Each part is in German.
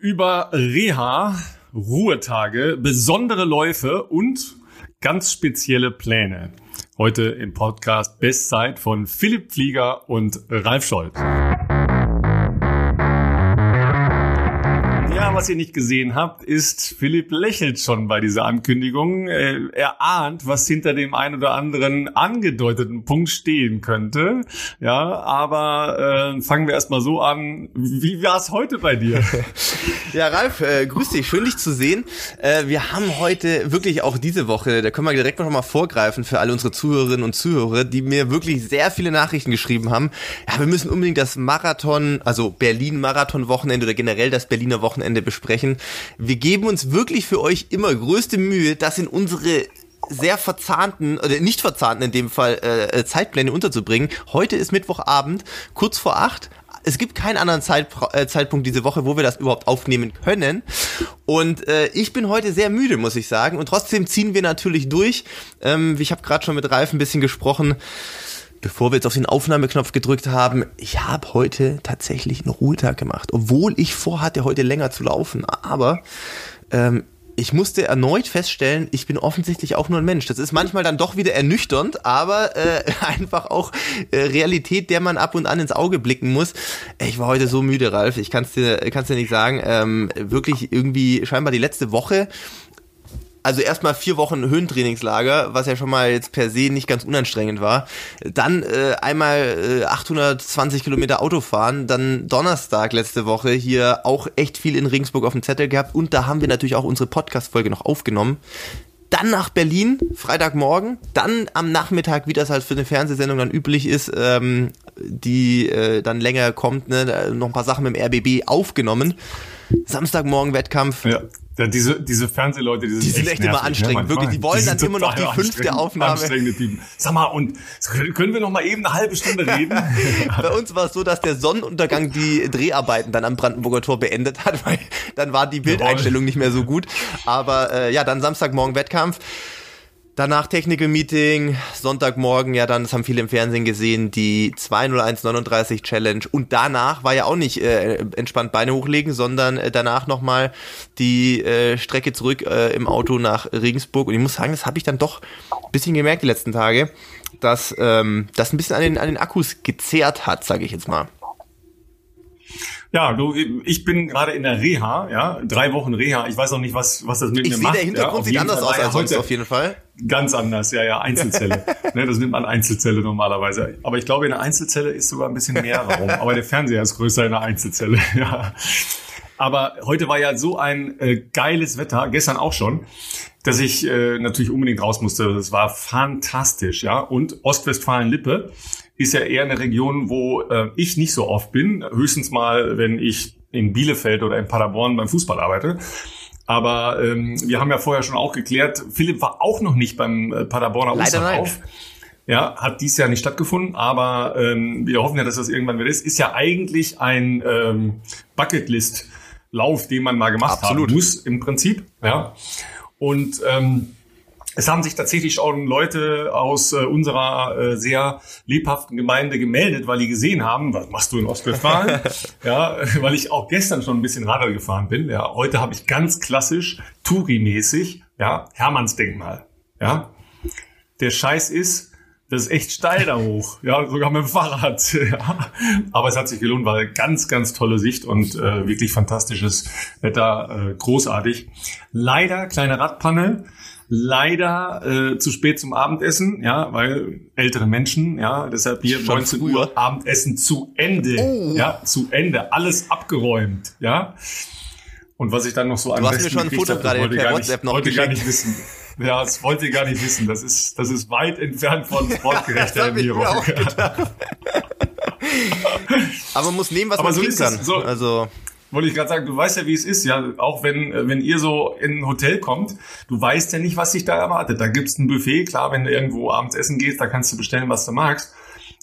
über Reha, Ruhetage, besondere Läufe und ganz spezielle Pläne. Heute im Podcast Bestzeit von Philipp Flieger und Ralf Scholz. Was ihr nicht gesehen habt, ist, Philipp lächelt schon bei dieser Ankündigung. Äh, er ahnt, was hinter dem ein oder anderen angedeuteten Punkt stehen könnte. Ja, aber äh, fangen wir erstmal so an. Wie war es heute bei dir? ja, Ralf, äh, grüß dich, schön dich zu sehen. Äh, wir haben heute wirklich auch diese Woche, da können wir direkt noch mal vorgreifen für alle unsere Zuhörerinnen und Zuhörer, die mir wirklich sehr viele Nachrichten geschrieben haben. Ja, wir müssen unbedingt das Marathon, also Berlin-Marathon-Wochenende oder generell das Berliner Wochenende besprechen. Wir geben uns wirklich für euch immer größte Mühe, das in unsere sehr verzahnten oder nicht verzahnten in dem Fall äh, äh, Zeitpläne unterzubringen. Heute ist Mittwochabend, kurz vor acht. Es gibt keinen anderen Zeit, äh, Zeitpunkt diese Woche, wo wir das überhaupt aufnehmen können. Und äh, ich bin heute sehr müde, muss ich sagen. Und trotzdem ziehen wir natürlich durch. Ähm, ich habe gerade schon mit Ralf ein bisschen gesprochen bevor wir jetzt auf den Aufnahmeknopf gedrückt haben, ich habe heute tatsächlich einen Ruhetag gemacht, obwohl ich vorhatte, heute länger zu laufen. Aber ähm, ich musste erneut feststellen, ich bin offensichtlich auch nur ein Mensch. Das ist manchmal dann doch wieder ernüchternd, aber äh, einfach auch äh, Realität, der man ab und an ins Auge blicken muss. Ich war heute so müde, Ralf. Ich kann es dir, kann's dir nicht sagen. Ähm, wirklich irgendwie scheinbar die letzte Woche also erstmal vier Wochen Höhentrainingslager, was ja schon mal jetzt per se nicht ganz unanstrengend war. Dann äh, einmal äh, 820 Kilometer Autofahren, dann Donnerstag letzte Woche hier auch echt viel in Regensburg auf dem Zettel gehabt und da haben wir natürlich auch unsere Podcast-Folge noch aufgenommen. Dann nach Berlin, Freitagmorgen, dann am Nachmittag, wie das halt für eine Fernsehsendung dann üblich ist, ähm, die äh, dann länger kommt, ne, noch ein paar Sachen mit dem RBB aufgenommen. Samstagmorgen Wettkampf. Ja. Ja, diese, diese Fernsehleute, die sind, die sind echt, echt nervig, immer ne? anstrengend, ne? wirklich. Die wollen die dann immer noch die fünfte Aufnahme. Anstrengende Typen. Sag mal, und können wir noch mal eben eine halbe Stunde reden? Bei uns war es so, dass der Sonnenuntergang die Dreharbeiten dann am Brandenburger Tor beendet hat, weil dann war die Bildeinstellung nicht mehr so gut. Aber äh, ja, dann Samstagmorgen Wettkampf. Danach Technical Meeting, Sonntagmorgen, ja dann, das haben viele im Fernsehen gesehen, die 20139 Challenge und danach war ja auch nicht äh, entspannt Beine hochlegen, sondern äh, danach nochmal die äh, Strecke zurück äh, im Auto nach Regensburg und ich muss sagen, das habe ich dann doch ein bisschen gemerkt die letzten Tage, dass ähm, das ein bisschen an den, an den Akkus gezehrt hat, sage ich jetzt mal. Ja, du, ich bin gerade in der Reha, ja, drei Wochen Reha. Ich weiß auch nicht, was, was das mit ich mir macht. Der Hintergrund ja, sieht anders Fall. aus als sonst auf jeden Fall. Ganz anders, ja, ja, Einzelzelle. ne, das nimmt man Einzelzelle normalerweise. Aber ich glaube, in der Einzelzelle ist sogar ein bisschen mehr Raum. Aber der Fernseher ist größer in der Einzelzelle, ja. Aber heute war ja so ein äh, geiles Wetter, gestern auch schon, dass ich äh, natürlich unbedingt raus musste. Das war fantastisch, ja. Und Ostwestfalen-Lippe ist ja eher eine Region, wo äh, ich nicht so oft bin. Höchstens mal, wenn ich in Bielefeld oder in Paderborn beim Fußball arbeite. Aber ähm, wir haben ja vorher schon auch geklärt, Philipp war auch noch nicht beim äh, Paderborner Osterlauf. Ja, hat dies Jahr nicht stattgefunden, aber ähm, wir hoffen ja, dass das irgendwann wieder ist. Ist ja eigentlich ein ähm, Bucketlist-Lauf, den man mal gemacht Absolut. haben muss im Prinzip. Ja. Und ähm, es haben sich tatsächlich schon Leute aus äh, unserer äh, sehr lebhaften Gemeinde gemeldet, weil die gesehen haben, was machst du in Ostwestfalen? ja, weil ich auch gestern schon ein bisschen Radl gefahren bin. Ja, heute habe ich ganz klassisch Touri-mäßig, ja, Hermannsdenkmal. Ja, der Scheiß ist, das ist echt steil da hoch, ja, sogar mit dem Fahrrad. Ja. Aber es hat sich gelohnt, weil ganz, ganz tolle Sicht und äh, wirklich fantastisches Wetter, äh, großartig. Leider kleine Radpanne leider äh, zu spät zum Abendessen, ja, weil ältere Menschen, ja, deshalb hier Schon 19 früher. Uhr Abendessen zu Ende, oh. ja, zu Ende, alles abgeräumt, ja. Und was ich dann noch so an Du hast mir schon ein Foto gerade per WhatsApp noch wollte gar nicht wissen. Ja, das wollte ihr gar nicht wissen. Das ist, das ist weit entfernt von sportgerechter Ernährung. Aber man muss nehmen, was Aber man so kriegen kann. So, also wollte ich gerade sagen, du weißt ja, wie es ist, ja, auch wenn, äh, wenn ihr so in ein Hotel kommt, du weißt ja nicht, was sich da erwartet. Da gibt's ein Buffet, klar, wenn du irgendwo abends essen gehst, da kannst du bestellen, was du magst.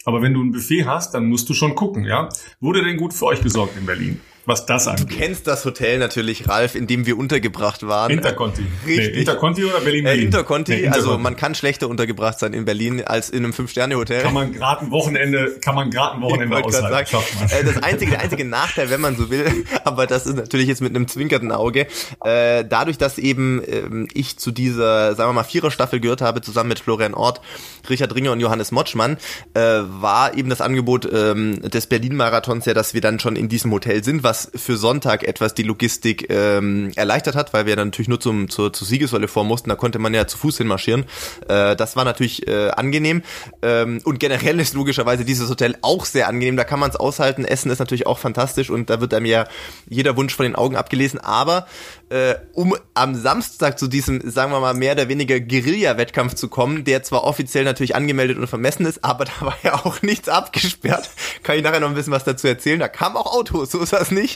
Aber wenn du ein Buffet hast, dann musst du schon gucken, ja. Wurde denn gut für euch gesorgt in Berlin? Was das angeht. Du kennst das Hotel natürlich, Ralf, in dem wir untergebracht waren. Interconti. Richtig. Nee, Interconti oder Berlin? Äh, Interconti, Nee, also man kann schlechter untergebracht sein in Berlin als in einem Fünf-Sterne-Hotel. kann man gerade ein Wochenende, kann man gerade ein Wochenende aushalten. sagen, äh, das einzige, der einzige Nachteil, wenn man so will, aber das ist natürlich jetzt mit einem zwinkernden Auge, äh, dadurch, dass eben ähm, ich zu dieser, sagen wir mal, Vierer-Staffel gehört habe, zusammen mit Florian Ort, Richard Ringer und Johannes Motschmann, äh, war eben das Angebot ähm, des Berlin-Marathons ja, dass wir dann schon in diesem Hotel sind, was für Sonntag etwas die Logistik ähm, erleichtert hat, weil wir dann natürlich nur zum, zur, zur Siegessäule vor mussten, da konnte man ja zu Fuß hinmarschieren. Äh, das war natürlich äh, angenehm ähm, und generell ist logischerweise dieses Hotel auch sehr angenehm, da kann man es aushalten, Essen ist natürlich auch fantastisch und da wird einem ja jeder Wunsch von den Augen abgelesen, aber äh, um am Samstag zu diesem, sagen wir mal, mehr oder weniger Guerilla-Wettkampf zu kommen, der zwar offiziell natürlich angemeldet und vermessen ist, aber da war ja auch nichts abgesperrt. Kann ich nachher noch ein bisschen was dazu erzählen. Da kamen auch Autos, so ist das nicht.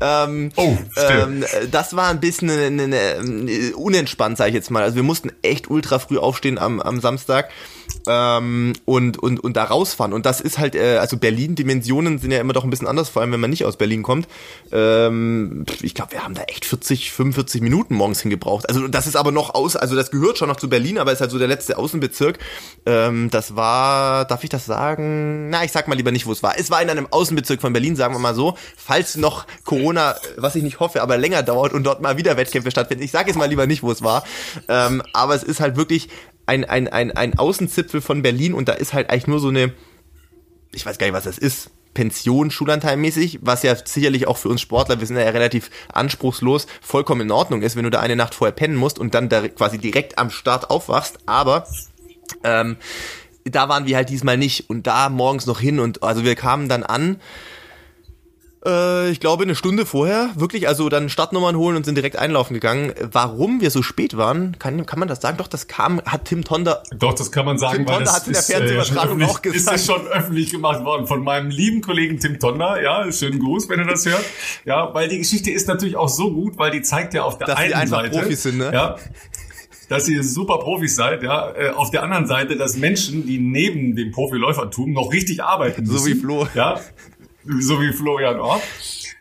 Ähm, Oh, ähm, das war ein bisschen eine, eine, eine, unentspannt, sage ich jetzt mal. Also wir mussten echt ultra früh aufstehen am, am Samstag ähm, und, und, und da rausfahren. Und das ist halt, äh, also Berlin-Dimensionen sind ja immer doch ein bisschen anders, vor allem wenn man nicht aus Berlin kommt. Ähm, ich glaube, wir haben da echt 40, 45 Minuten morgens hingebraucht. Also das ist aber noch aus, also das gehört schon noch zu Berlin, aber ist halt so der letzte Außenbezirk. Ähm, das war, darf ich das sagen? Na, ich sag mal lieber nicht, wo es war. Es war in einem Außenbezirk von Berlin, sagen wir mal so. Falls noch Corona, was ich nicht hoffe, aber länger dauert und dort mal wieder Wettkämpfe stattfinden. Ich sage jetzt mal lieber nicht, wo es war. Ähm, aber es ist halt wirklich ein, ein, ein, ein Außenzipfel von Berlin und da ist halt eigentlich nur so eine, ich weiß gar nicht, was das ist, Pension, Schulanteilmäßig, was ja sicherlich auch für uns Sportler, wir sind ja relativ anspruchslos, vollkommen in Ordnung ist, wenn du da eine Nacht vorher pennen musst und dann da quasi direkt am Start aufwachst, aber ähm, da waren wir halt diesmal nicht und da morgens noch hin und also wir kamen dann an, äh, ich glaube eine Stunde vorher, wirklich, also dann Startnummern holen und sind direkt einlaufen gegangen. Warum wir so spät waren, kann, kann man das sagen? Doch, das kam, hat Tim Tonder Doch, das kann man sagen, Tim weil Tonder das hat's in der ist, äh, Fernsehübertragung auch gesagt. Ist das schon öffentlich gemacht worden von meinem lieben Kollegen Tim Tonder. Ja, schönen Gruß, wenn er das hört. Ja, weil die Geschichte ist natürlich auch so gut, weil die zeigt ja auf der Dass einen einfach Seite, Profis sind, ne? Ja, dass ihr super Profis seid, ja. Äh, Auf der anderen Seite, dass Menschen, die neben dem Profiläufertum noch richtig arbeiten müssen. So wie Flo. Ja, so wie Florian Ort.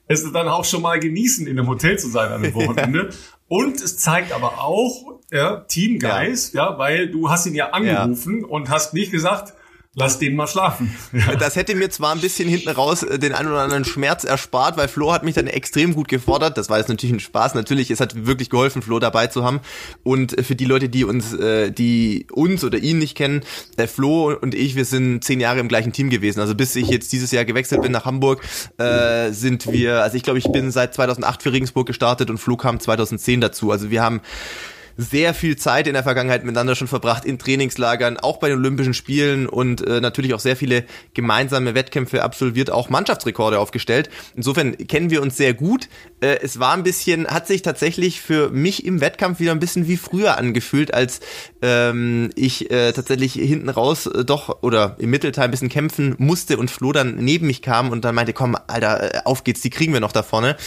Es dann auch schon mal genießen, in einem Hotel zu sein an einem Wochenende. Und es zeigt aber auch ja, Teamgeist, ja. weil du hast ihn ja angerufen und hast nicht gesagt, lass den mal schlafen. Ja. Das hätte mir zwar ein bisschen hinten raus äh, den einen oder anderen Schmerz erspart, weil Flo hat mich dann extrem gut gefordert. Das war jetzt natürlich ein Spaß. Natürlich, es hat wirklich geholfen, Flo dabei zu haben. Und äh, für die Leute, die uns, äh, die uns oder ihn nicht kennen, der Flo und ich, wir sind zehn Jahre im gleichen Team gewesen. Also bis ich jetzt dieses Jahr gewechselt bin nach Hamburg, äh, sind wir, also ich glaube, ich bin seit 2008 für Regensburg gestartet und Flo kam 2010 dazu. Also wir haben sehr viel Zeit in der Vergangenheit miteinander schon verbracht, in Trainingslagern, auch bei den Olympischen Spielen und äh, natürlich auch sehr viele gemeinsame Wettkämpfe absolviert, auch Mannschaftsrekorde aufgestellt. Insofern kennen wir uns sehr gut. Äh, es war ein bisschen, hat sich tatsächlich für mich im Wettkampf wieder ein bisschen wie früher angefühlt, als ähm, ich äh, tatsächlich hinten raus äh, doch oder im Mittelteil ein bisschen kämpfen musste und Flo dann neben mich kam und dann meinte, komm, Alter, äh, auf geht's, die kriegen wir noch da vorne.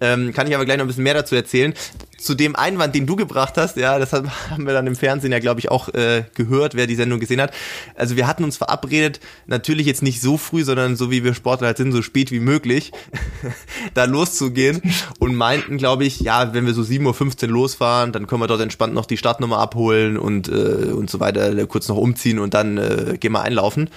Ähm, kann ich aber gleich noch ein bisschen mehr dazu erzählen. Zu dem Einwand, den du gebracht hast, ja, das haben wir dann im Fernsehen ja, glaube ich, auch äh, gehört, wer die Sendung gesehen hat. Also wir hatten uns verabredet, natürlich jetzt nicht so früh, sondern so wie wir Sportler halt sind, so spät wie möglich, da loszugehen und meinten, glaube ich, ja, wenn wir so 7.15 Uhr losfahren, dann können wir dort entspannt noch die Startnummer abholen und, äh, und so weiter, kurz noch umziehen und dann äh, gehen wir einlaufen.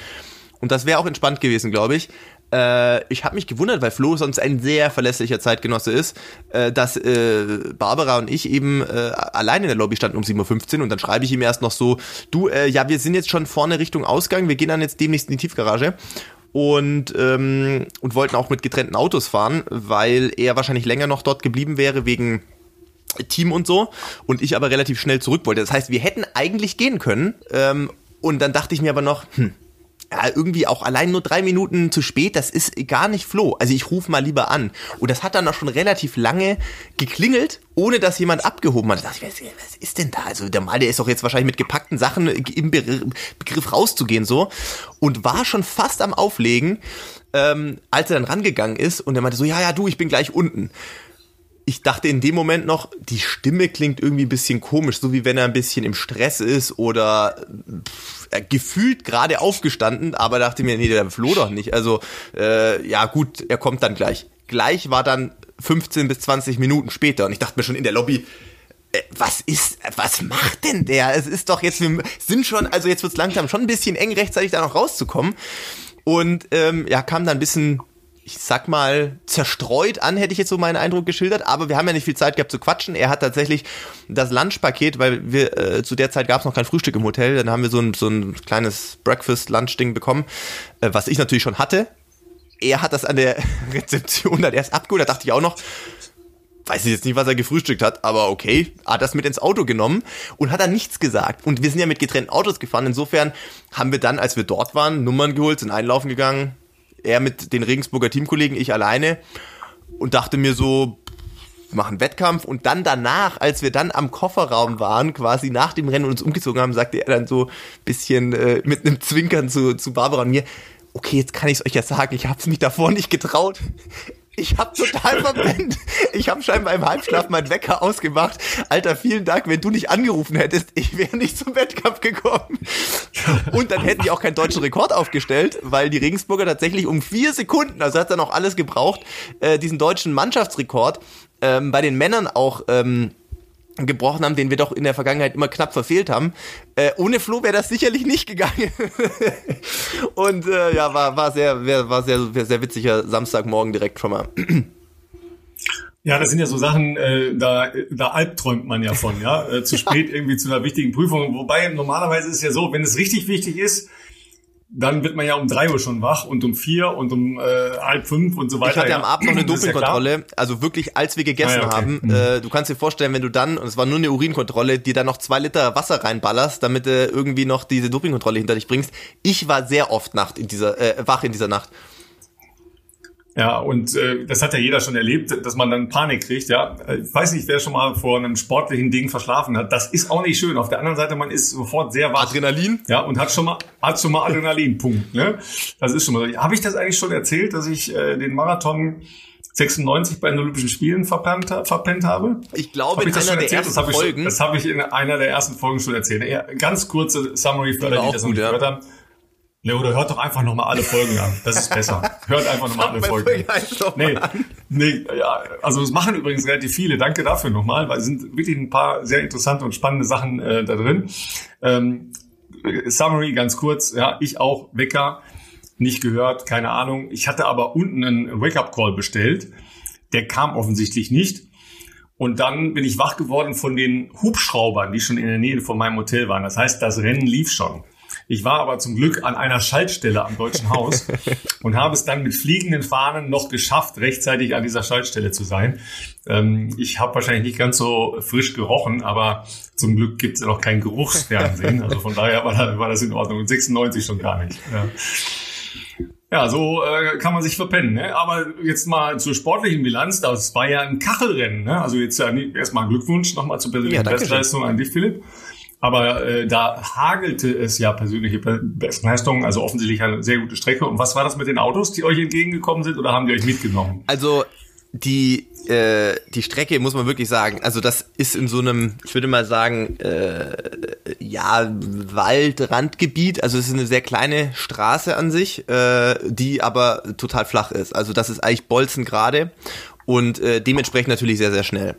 Und das wäre auch entspannt gewesen, glaube ich. Äh, ich habe mich gewundert, weil Flo sonst ein sehr verlässlicher Zeitgenosse ist, äh, dass äh, Barbara und ich eben äh, allein in der Lobby standen um 7.15 Uhr und dann schreibe ich ihm erst noch so, du, äh, ja, wir sind jetzt schon vorne Richtung Ausgang, wir gehen dann jetzt demnächst in die Tiefgarage und, ähm, und wollten auch mit getrennten Autos fahren, weil er wahrscheinlich länger noch dort geblieben wäre wegen Team und so und ich aber relativ schnell zurück wollte. Das heißt, wir hätten eigentlich gehen können ähm, und dann dachte ich mir aber noch, hm, irgendwie auch allein nur drei Minuten zu spät, das ist gar nicht Flo. Also ich rufe mal lieber an. Und das hat dann auch schon relativ lange geklingelt, ohne dass jemand abgehoben hat. Da dachte ich, was, ist denn da? Also der Mal, der ist doch jetzt wahrscheinlich mit gepackten Sachen im Be Begriff rauszugehen so. Und war schon fast am Auflegen, ähm, als er dann rangegangen ist und er meinte so, ja, ja, du, ich bin gleich unten ich dachte in dem Moment noch, die Stimme klingt irgendwie ein bisschen komisch, so wie wenn er ein bisschen im Stress ist oder pff, gefühlt gerade aufgestanden, aber dachte mir, nee, der floh doch nicht. Also, äh, ja gut, er kommt dann gleich. gleich war dann 15 bis 20 Minuten später und ich dachte mir schon in der Lobby, äh, was ist, was macht denn der? Es ist doch jetzt, wir sind schon, also jetzt wird's langsam schon ein bisschen eng, rechtzeitig da noch rauszukommen. Und ähm, ja, kam dann ein bisschen, ich sag mal, zerstreut an, hätte ich jetzt so meinen Eindruck geschildert. Aber wir haben ja nicht viel Zeit gehabt zu quatschen. Er hat tatsächlich das Lunchpaket, weil wir äh, zu der Zeit gab es noch kein Frühstück im Hotel. Dann haben wir so ein, so ein kleines Breakfast-Lunch-Ding bekommen, äh, was ich natürlich schon hatte. Er hat das an der Rezeption dann erst abgeholt. Da dachte ich auch noch, weiß ich jetzt nicht, was er gefrühstückt hat, aber okay, hat das mit ins Auto genommen und hat dann nichts gesagt. Und wir sind ja mit getrennten Autos gefahren. Insofern haben wir dann, als wir dort waren, Nummern geholt, sind einlaufen gegangen. Er mit den Regensburger Teamkollegen, ich alleine. Und dachte mir so, machen Wettkampf und dann danach, als wir dann am Kofferraum waren, quasi nach dem Rennen und uns umgezogen haben, sagte er dann so bisschen äh, mit einem Zwinkern zu, zu Barbara und mir, okay, jetzt kann ich es euch ja sagen, ich habe es mich davor nicht getraut. Ich habe total verpennt. Ich habe scheinbar im Halbschlaf meinen Wecker ausgemacht. Alter, vielen Dank. Wenn du nicht angerufen hättest, ich wäre nicht zum Wettkampf gekommen. Und dann hätten die auch keinen deutschen Rekord aufgestellt, weil die Regensburger tatsächlich um vier Sekunden, also hat dann auch alles gebraucht, äh, diesen deutschen Mannschaftsrekord ähm, bei den Männern auch ähm, gebrochen haben, den wir doch in der Vergangenheit immer knapp verfehlt haben. Äh, ohne Flo wäre das sicherlich nicht gegangen. und äh, ja, war, war sehr, war sehr, sehr witziger Samstagmorgen direkt schon mal. Ja, das sind ja so Sachen, äh, da, da albträumt man ja von, ja. Äh, zu spät irgendwie zu einer wichtigen Prüfung. Wobei normalerweise ist es ja so, wenn es richtig wichtig ist, dann wird man ja um drei Uhr schon wach und um vier und um äh, halb fünf und so weiter. Ich hatte ja am Abend noch eine Dopingkontrolle, ja also wirklich, als wir gegessen ah, ja, okay. haben. Mhm. Äh, du kannst dir vorstellen, wenn du dann, und es war nur eine Urinkontrolle, dir dann noch zwei Liter Wasser reinballerst, damit du irgendwie noch diese Dopingkontrolle hinter dich bringst. Ich war sehr oft Nacht in dieser, äh, wach in dieser Nacht. Ja, und äh, das hat ja jeder schon erlebt, dass man dann Panik kriegt. Ja, ich weiß nicht, wer schon mal vor einem sportlichen Ding verschlafen hat. Das ist auch nicht schön. Auf der anderen Seite, man ist sofort sehr wach. Adrenalin? Ja, und hat schon mal hat schon mal Adrenalin. Punkt. Ne? Das ist schon mal. Habe ich das eigentlich schon erzählt, dass ich äh, den Marathon 96 bei den Olympischen Spielen verpennt, verpennt habe? Ich glaube, hab ich in einer der ersten das Folgen. Ich, das habe ich in einer der ersten Folgen schon erzählt. Ja, ganz kurze Summary für alle, die das noch nicht gehört haben. Ne, oder hört doch einfach nochmal alle Folgen an. Das ist besser. Hört einfach nochmal alle Folgen an. Nee, nee, ja, also das machen übrigens relativ viele. Danke dafür nochmal, weil es sind wirklich ein paar sehr interessante und spannende Sachen äh, da drin. Ähm, Summary ganz kurz, ja, ich auch Wecker, nicht gehört, keine Ahnung. Ich hatte aber unten einen Wake-up-Call bestellt. Der kam offensichtlich nicht. Und dann bin ich wach geworden von den Hubschraubern, die schon in der Nähe von meinem Hotel waren. Das heißt, das Rennen lief schon. Ich war aber zum Glück an einer Schaltstelle am Deutschen Haus und habe es dann mit fliegenden Fahnen noch geschafft, rechtzeitig an dieser Schaltstelle zu sein. Ähm, ich habe wahrscheinlich nicht ganz so frisch gerochen, aber zum Glück gibt es ja noch kein Geruchsfernsehen. Also von daher war, das in Ordnung. Und 96 schon gar nicht. Ja. Ja, so äh, kann man sich verpennen. Ne? Aber jetzt mal zur sportlichen Bilanz. Das war ja ein Kachelrennen. Ne? Also jetzt ja erstmal Glückwunsch nochmal zur persönlichen ja, Bestleistung an dich, Philipp. Aber äh, da hagelte es ja persönliche Bestleistungen, also offensichtlich eine sehr gute Strecke. Und was war das mit den Autos, die euch entgegengekommen sind oder haben die euch mitgenommen? Also die äh, die Strecke muss man wirklich sagen, also das ist in so einem, ich würde mal sagen, äh, ja Waldrandgebiet. Also es ist eine sehr kleine Straße an sich, äh, die aber total flach ist. Also das ist eigentlich bolzengerade und äh, dementsprechend natürlich sehr sehr schnell.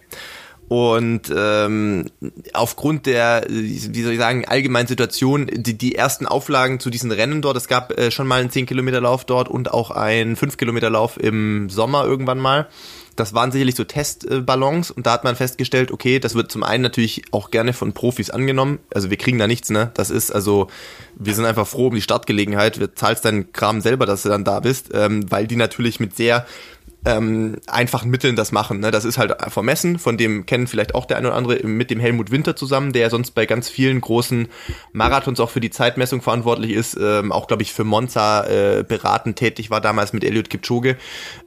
Und ähm, aufgrund der, wie soll ich sagen, allgemeinen Situation, die, die ersten Auflagen zu diesen Rennen dort, es gab äh, schon mal einen 10-Kilometer-Lauf dort und auch einen 5-Kilometer-Lauf im Sommer irgendwann mal. Das waren sicherlich so Testballons und da hat man festgestellt, okay, das wird zum einen natürlich auch gerne von Profis angenommen. Also wir kriegen da nichts, ne? Das ist also, wir sind einfach froh um die Startgelegenheit. Wir zahlst deinen Kram selber, dass du dann da bist, ähm, weil die natürlich mit sehr ähm, einfachen Mitteln das machen. Ne? Das ist halt vermessen, von dem kennen vielleicht auch der eine oder andere mit dem Helmut Winter zusammen, der sonst bei ganz vielen großen Marathons auch für die Zeitmessung verantwortlich ist, ähm, auch glaube ich für Monza äh, beratend tätig war damals mit Eliud Kipchoge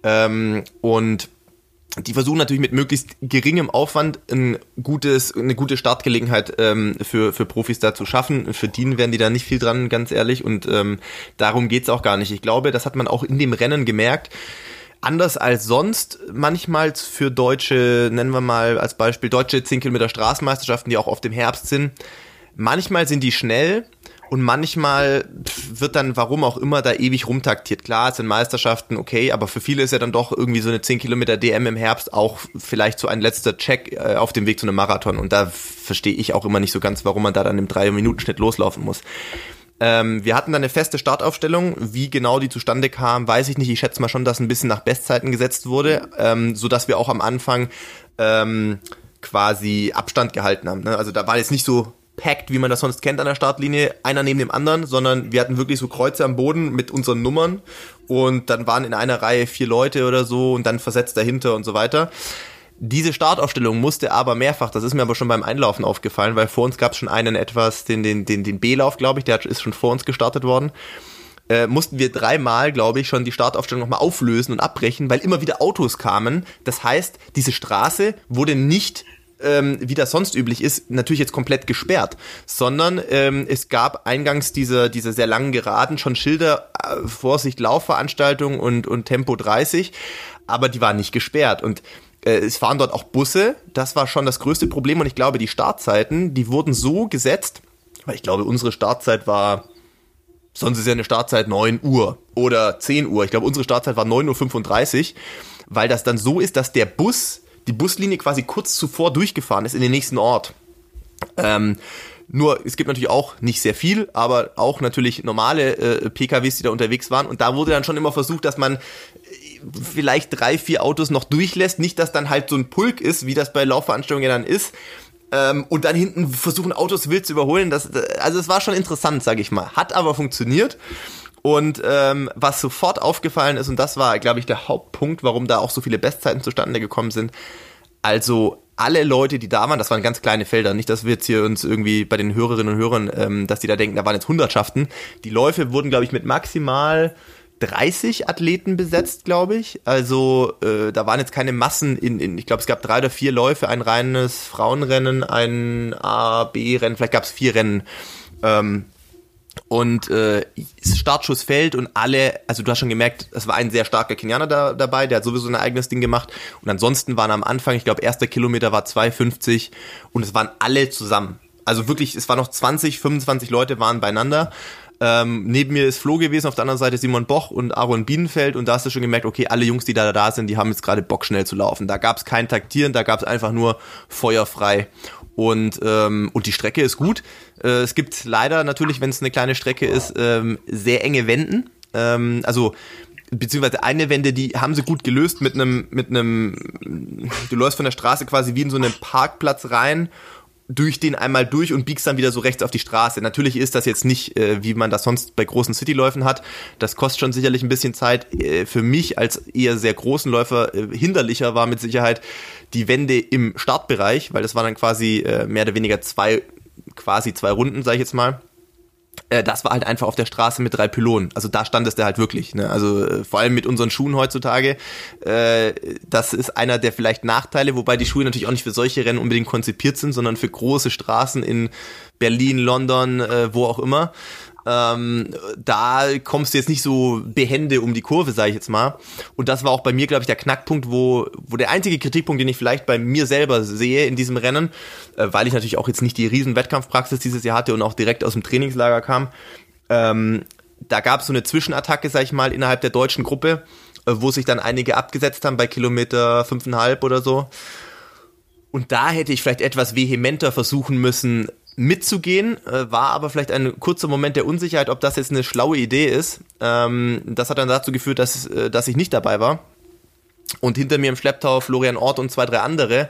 ähm, und die versuchen natürlich mit möglichst geringem Aufwand ein gutes, eine gute Startgelegenheit ähm, für, für Profis da zu schaffen. Verdienen werden die da nicht viel dran, ganz ehrlich. Und ähm, darum geht's auch gar nicht. Ich glaube, das hat man auch in dem Rennen gemerkt anders als sonst manchmal für deutsche, nennen wir mal als Beispiel, deutsche 10 Kilometer Straßenmeisterschaften, die auch oft im Herbst sind. Manchmal sind die schnell und manchmal wird dann, warum auch immer, da ewig rumtaktiert. Klar, es sind Meisterschaften, okay, aber für viele ist ja dann doch irgendwie so eine 10 Kilometer DM im Herbst auch vielleicht so ein letzter Check äh, auf dem Weg zu einem Marathon. Und da verstehe ich auch immer nicht so ganz, warum man da dann im 3-Minuten-Schnitt loslaufen muss. Ähm, wir hatten dann eine feste Startaufstellung. Wie genau die zustande kam, weiß ich nicht. Ich schätze mal schon, dass ein bisschen nach Bestzeiten gesetzt wurde, ähm, so dass wir auch am Anfang ähm, quasi Abstand gehalten haben. Ne? Also da war jetzt nicht so packed, wie man das sonst kennt an der Startlinie, einer neben dem anderen, sondern wir hatten wirklich so Kreuze am Boden mit unseren Nummern und dann waren in einer Reihe vier Leute oder so und dann versetzt dahinter und so weiter. Diese Startaufstellung musste aber mehrfach, das ist mir aber schon beim Einlaufen aufgefallen, weil vor uns gab es schon einen etwas, den, den, den, den B-Lauf, glaube ich, der ist schon vor uns gestartet worden. Äh, mussten wir dreimal, glaube ich, schon die Startaufstellung nochmal auflösen und abbrechen, weil immer wieder Autos kamen. Das heißt, diese Straße wurde nicht ähm, wie das sonst üblich ist, natürlich jetzt komplett gesperrt, sondern ähm, es gab eingangs diese, diese sehr langen Geraden schon Schilder, äh, Vorsicht, Laufveranstaltung und, und Tempo 30, aber die waren nicht gesperrt und äh, es fahren dort auch Busse. Das war schon das größte Problem. Und ich glaube, die Startzeiten, die wurden so gesetzt, weil ich glaube, unsere Startzeit war, sonst ist ja eine Startzeit 9 Uhr oder 10 Uhr. Ich glaube, unsere Startzeit war 9.35 Uhr, weil das dann so ist, dass der Bus, die Buslinie quasi kurz zuvor durchgefahren ist in den nächsten Ort. Ähm, nur, es gibt natürlich auch nicht sehr viel, aber auch natürlich normale äh, PKWs, die da unterwegs waren. Und da wurde dann schon immer versucht, dass man vielleicht drei, vier Autos noch durchlässt. Nicht, dass dann halt so ein Pulk ist, wie das bei Laufveranstaltungen dann ist. Ähm, und dann hinten versuchen Autos wild zu überholen. Das, also es war schon interessant, sage ich mal. Hat aber funktioniert. Und ähm, was sofort aufgefallen ist, und das war, glaube ich, der Hauptpunkt, warum da auch so viele Bestzeiten zustande gekommen sind. Also alle Leute, die da waren, das waren ganz kleine Felder, nicht, dass wir jetzt hier uns irgendwie bei den Hörerinnen und Hörern, ähm, dass die da denken, da waren jetzt Hundertschaften. Die Läufe wurden, glaube ich, mit maximal 30 Athleten besetzt, glaube ich. Also äh, da waren jetzt keine Massen in, in ich glaube, es gab drei oder vier Läufe, ein reines Frauenrennen, ein A, B-Rennen, vielleicht gab es vier Rennen. Ähm, und äh, Startschuss fällt und alle, also du hast schon gemerkt, es war ein sehr starker Kenianer da, dabei, der hat sowieso ein eigenes Ding gemacht. Und ansonsten waren am Anfang, ich glaube, erster Kilometer war 2,50 und es waren alle zusammen. Also wirklich, es waren noch 20, 25 Leute waren beieinander. Ähm, neben mir ist Flo gewesen, auf der anderen Seite Simon Boch und Aaron Bienenfeld und da hast du schon gemerkt, okay, alle Jungs, die da da sind, die haben jetzt gerade Bock schnell zu laufen. Da gab es kein Taktieren, da gab es einfach nur feuerfrei. Und, ähm, und die Strecke ist gut. Äh, es gibt leider natürlich, wenn es eine kleine Strecke ist, ähm, sehr enge Wänden. Ähm, also beziehungsweise eine Wende, die haben sie gut gelöst mit einem, mit einem, du läufst von der Straße quasi wie in so einen Parkplatz rein durch den einmal durch und biegst dann wieder so rechts auf die Straße. Natürlich ist das jetzt nicht, äh, wie man das sonst bei großen Cityläufen hat. Das kostet schon sicherlich ein bisschen Zeit. Äh, für mich als eher sehr großen Läufer äh, hinderlicher war mit Sicherheit die Wende im Startbereich, weil das waren dann quasi äh, mehr oder weniger zwei, quasi zwei Runden, sage ich jetzt mal das war halt einfach auf der Straße mit drei Pylonen. Also da stand es der halt wirklich. Ne? Also äh, vor allem mit unseren Schuhen heutzutage. Äh, das ist einer der vielleicht Nachteile, wobei die Schuhe natürlich auch nicht für solche Rennen unbedingt konzipiert sind, sondern für große Straßen in Berlin, London, äh, wo auch immer ähm, da kommst du jetzt nicht so behende um die Kurve, sage ich jetzt mal. Und das war auch bei mir, glaube ich, der Knackpunkt, wo, wo der einzige Kritikpunkt, den ich vielleicht bei mir selber sehe in diesem Rennen, äh, weil ich natürlich auch jetzt nicht die riesen Wettkampfpraxis dieses Jahr hatte und auch direkt aus dem Trainingslager kam, ähm, da gab es so eine Zwischenattacke, sag ich mal, innerhalb der deutschen Gruppe, äh, wo sich dann einige abgesetzt haben bei Kilometer fünfeinhalb oder so. Und da hätte ich vielleicht etwas vehementer versuchen müssen, mitzugehen, äh, war aber vielleicht ein kurzer Moment der Unsicherheit, ob das jetzt eine schlaue Idee ist. Ähm, das hat dann dazu geführt, dass, äh, dass ich nicht dabei war. Und hinter mir im Schlepptau Florian Ort und zwei, drei andere,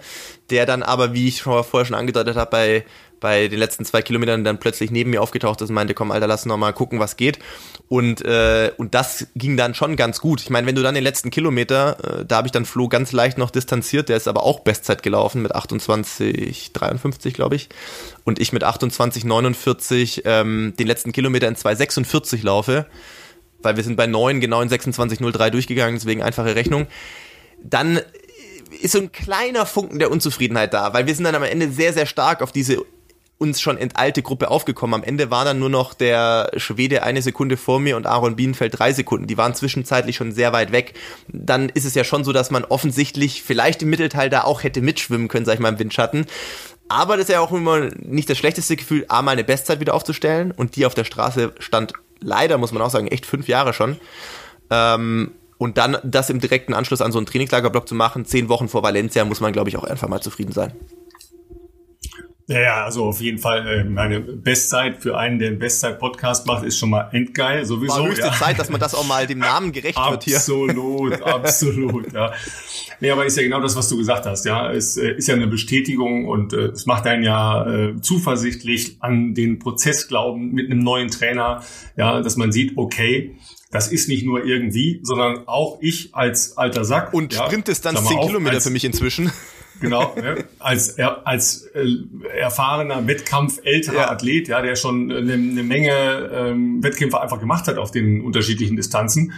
der dann aber, wie ich vorher schon angedeutet habe, bei bei den letzten zwei Kilometern dann plötzlich neben mir aufgetaucht ist und meinte, komm, Alter, lass noch mal gucken, was geht. Und, äh, und das ging dann schon ganz gut. Ich meine, wenn du dann den letzten Kilometer, äh, da habe ich dann Flo ganz leicht noch distanziert, der ist aber auch Bestzeit gelaufen mit 28, 53, glaube ich. Und ich mit 28, 49 ähm, den letzten Kilometer in 2,46 laufe, weil wir sind bei 9 genau in 26,03 durchgegangen, deswegen einfache Rechnung. Dann ist so ein kleiner Funken der Unzufriedenheit da, weil wir sind dann am Ende sehr, sehr stark auf diese uns schon entalte Gruppe aufgekommen. Am Ende war dann nur noch der Schwede eine Sekunde vor mir und Aaron Bienenfeld drei Sekunden. Die waren zwischenzeitlich schon sehr weit weg. Dann ist es ja schon so, dass man offensichtlich vielleicht im Mittelteil da auch hätte mitschwimmen können, sag ich mal, im Windschatten. Aber das ist ja auch immer nicht das schlechteste Gefühl, A, mal eine Bestzeit wieder aufzustellen und die auf der Straße stand leider, muss man auch sagen, echt fünf Jahre schon. Ähm, und dann das im direkten Anschluss an so einen Trainingslagerblock zu machen, zehn Wochen vor Valencia, muss man, glaube ich, auch einfach mal zufrieden sein. Ja, ja, also auf jeden Fall äh, meine Bestzeit für einen, der einen Bestzeit-Podcast macht, ist schon mal endgeil. Sowieso. War höchste ja. Zeit, dass man das auch mal dem Namen gerecht wird hier. Absolut, absolut, ja. Nee, aber ist ja genau das, was du gesagt hast, ja. Es äh, ist ja eine Bestätigung und äh, es macht einen ja äh, zuversichtlich an den Prozess glauben mit einem neuen Trainer, ja, dass man sieht, okay, das ist nicht nur irgendwie, sondern auch ich als alter Sack. Und ja, Sprintdistanz 10 Kilometer für mich inzwischen. Genau, ne? als als äh, erfahrener Wettkampf älterer ja. Athlet, ja, der schon eine, eine Menge ähm, Wettkämpfe einfach gemacht hat auf den unterschiedlichen Distanzen,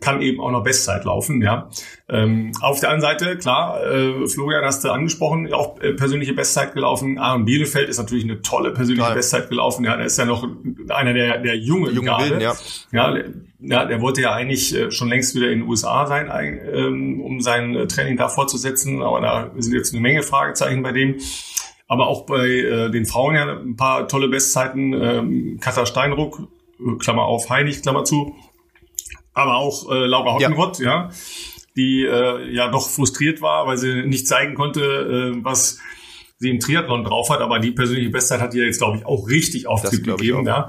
kann eben auch noch Bestzeit laufen, ja. Ähm, auf der anderen Seite, klar, äh, Florian hast du angesprochen, auch äh, persönliche Bestzeit gelaufen. Aaron Bielefeld ist natürlich eine tolle persönliche Geil. Bestzeit gelaufen. Ja, der ist ja noch einer der, der jungen Junge Wilden, ja. Ja, ja, der wollte ja eigentlich äh, schon längst wieder in den USA sein, ähm, um sein äh, Training da fortzusetzen. Aber da sind jetzt eine Menge Fragezeichen bei dem. Aber auch bei äh, den Frauen ja ein paar tolle Bestzeiten. Ähm, Katha Steinruck, Klammer auf, Heinig, Klammer zu aber auch Laura Hottenrott, ja. ja, die ja doch frustriert war, weil sie nicht zeigen konnte, was sie im Triathlon drauf hat, aber die persönliche Bestzeit hat ihr jetzt, glaube ich, auch richtig Auftrieb gegeben. Ja.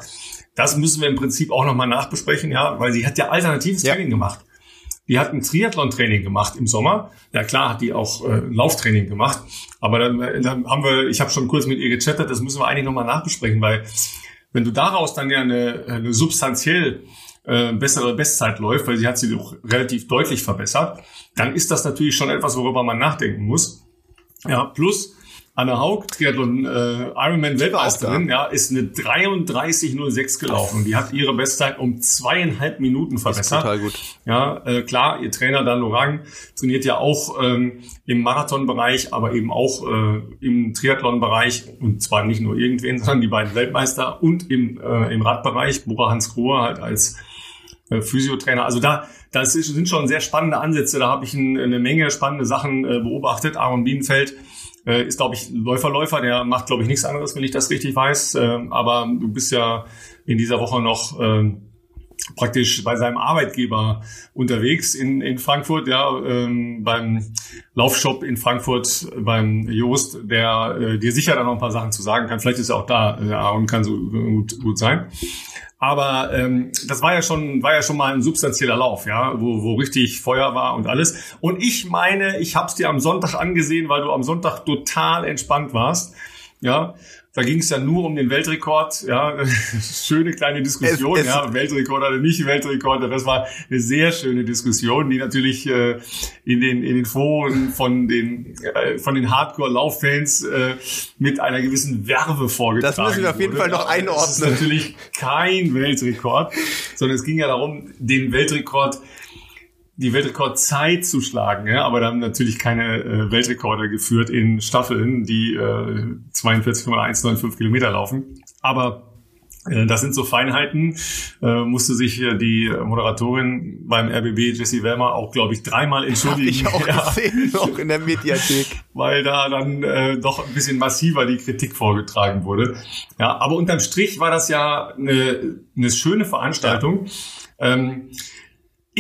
Das müssen wir im Prinzip auch nochmal nachbesprechen, ja, weil sie hat ja alternatives ja. Training gemacht. Die hat ein Triathlon-Training gemacht im Sommer. Ja klar hat die auch äh, Lauftraining gemacht. Aber dann, äh, dann haben wir, ich habe schon kurz mit ihr gechattet, das müssen wir eigentlich nochmal nachbesprechen, weil wenn du daraus dann ja eine, eine substanziell äh, bessere Bestzeit läuft, weil sie hat sie doch relativ deutlich verbessert, dann ist das natürlich schon etwas, worüber man nachdenken muss. Ja, plus Anne Haug, Triathlon äh, Ironman Weltmeisterin, ja, ist eine 33:06 gelaufen. Die hat ihre Bestzeit um zweieinhalb Minuten verbessert. Ist total gut. Ja, äh, klar, ihr Trainer Dan Lorang trainiert ja auch ähm, im Marathonbereich, aber eben auch äh, im Triathlon-Bereich und zwar nicht nur irgendwen, sondern die beiden Weltmeister und im, äh, im Radbereich, Bora Hans Grohe halt als äh, Physiotrainer. Also da, das sind schon sehr spannende Ansätze. Da habe ich ein, eine Menge spannende Sachen äh, beobachtet. Aaron Bienenfeld äh, ist, glaube ich, Läuferläufer. Der macht, glaube ich, nichts anderes, wenn ich das richtig weiß. Äh, aber du bist ja in dieser Woche noch äh, praktisch bei seinem Arbeitgeber unterwegs in, in Frankfurt, ja, ähm, beim Laufshop in Frankfurt, beim Joost, der äh, dir sicher dann noch ein paar Sachen zu sagen kann. Vielleicht ist er auch da, äh, Aaron kann so gut, gut sein. Aber ähm, das war ja schon, war ja schon mal ein substanzieller Lauf, ja, wo, wo richtig Feuer war und alles. Und ich meine, ich habe es dir am Sonntag angesehen, weil du am Sonntag total entspannt warst. Ja, da ging es ja nur um den Weltrekord, ja, schöne kleine Diskussion, es, es, ja, Weltrekord oder nicht Weltrekord, das war eine sehr schöne Diskussion, die natürlich äh, in den in den Foren von den äh, von den Hardcore-Lauffans äh, mit einer gewissen Werbe vorgetragen Das müssen wir auf jeden wurde. Fall noch einordnen. Das ist natürlich kein Weltrekord, sondern es ging ja darum, den Weltrekord die Weltrekordzeit zu schlagen, ja, aber da haben natürlich keine äh, Weltrekorde geführt in Staffeln, die äh, 42,195 Kilometer laufen. Aber äh, das sind so Feinheiten. Äh, musste sich äh, die Moderatorin beim RBB, Jessie Wellmer, auch, glaube ich, dreimal entschuldigen. Hab ich auch ja. gesehen, auch in der Mediathek. Weil da dann äh, doch ein bisschen massiver die Kritik vorgetragen wurde. Ja, aber unterm Strich war das ja eine, eine schöne Veranstaltung. Ja. Ähm,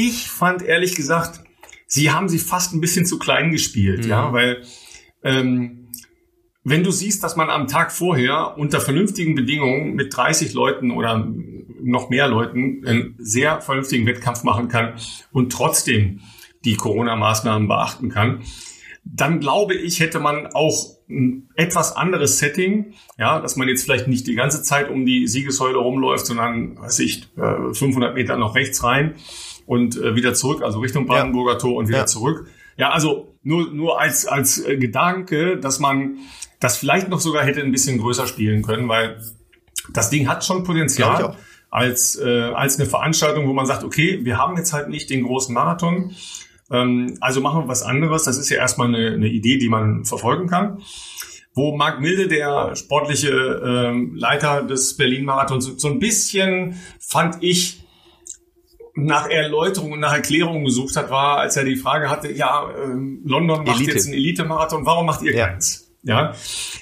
ich fand ehrlich gesagt, sie haben sie fast ein bisschen zu klein gespielt, mhm. ja, weil ähm, wenn du siehst, dass man am Tag vorher unter vernünftigen Bedingungen mit 30 Leuten oder noch mehr Leuten einen sehr vernünftigen Wettkampf machen kann und trotzdem die Corona-Maßnahmen beachten kann, dann glaube ich, hätte man auch ein etwas anderes Setting, ja, dass man jetzt vielleicht nicht die ganze Zeit um die Siegessäule rumläuft, sondern, weiß ich, 500 äh, Meter noch rechts rein und äh, wieder zurück, also Richtung Brandenburger ja. Tor und wieder ja. zurück. Ja, also nur, nur als, als äh, Gedanke, dass man das vielleicht noch sogar hätte ein bisschen größer spielen können, weil das Ding hat schon Potenzial als, äh, als eine Veranstaltung, wo man sagt, okay, wir haben jetzt halt nicht den großen Marathon, ähm, also machen wir was anderes. Das ist ja erstmal eine, eine Idee, die man verfolgen kann wo Marc Milde, der sportliche ähm, Leiter des Berlin-Marathons, so ein bisschen, fand ich, nach Erläuterung und nach Erklärung gesucht hat, war, als er die Frage hatte, ja, ähm, London macht Elite. jetzt einen Elite-Marathon, warum macht ihr ja. keins? Ja,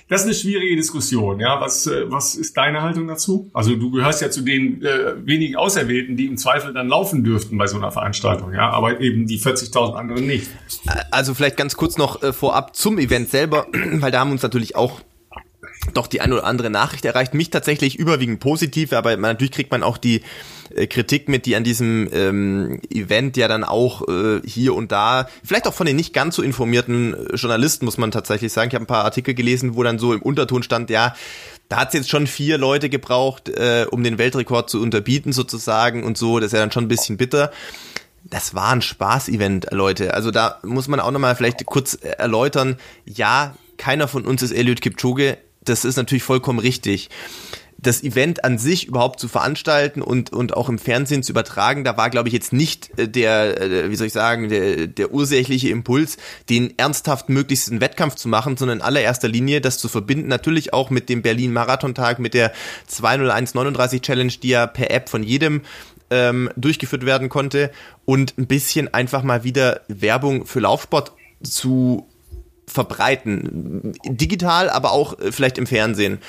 das ist eine schwierige Diskussion. Ja, was, äh, was ist deine Haltung dazu? Also du gehörst ja zu den äh, wenigen Auserwählten, die im Zweifel dann laufen dürften bei so einer Veranstaltung. Ja, aber eben die 40.000 anderen nicht. Also vielleicht ganz kurz noch äh, vorab zum Event selber, weil da haben uns natürlich auch doch die eine oder andere Nachricht erreicht. Mich tatsächlich überwiegend positiv, aber natürlich kriegt man auch die äh, Kritik mit, die an diesem ähm, Event ja dann auch äh, hier und da, vielleicht auch von den nicht ganz so informierten äh, Journalisten, muss man tatsächlich sagen. Ich habe ein paar Artikel gelesen, wo dann so im Unterton stand, ja, da hat es jetzt schon vier Leute gebraucht, äh, um den Weltrekord zu unterbieten sozusagen und so. Das ist ja dann schon ein bisschen bitter. Das war ein Spaß-Event, Leute. Also da muss man auch nochmal vielleicht kurz erläutern. Ja, keiner von uns ist Eliud Kipchoge das ist natürlich vollkommen richtig. Das Event an sich überhaupt zu veranstalten und, und auch im Fernsehen zu übertragen, da war, glaube ich, jetzt nicht äh, der, äh, wie soll ich sagen, der, der ursächliche Impuls, den ernsthaft möglichsten Wettkampf zu machen, sondern in allererster Linie das zu verbinden, natürlich auch mit dem Berlin-Marathon-Tag, mit der 20139 Challenge, die ja per App von jedem ähm, durchgeführt werden konnte und ein bisschen einfach mal wieder Werbung für Laufsport zu verbreiten. Digital, aber auch äh, vielleicht im Fernsehen.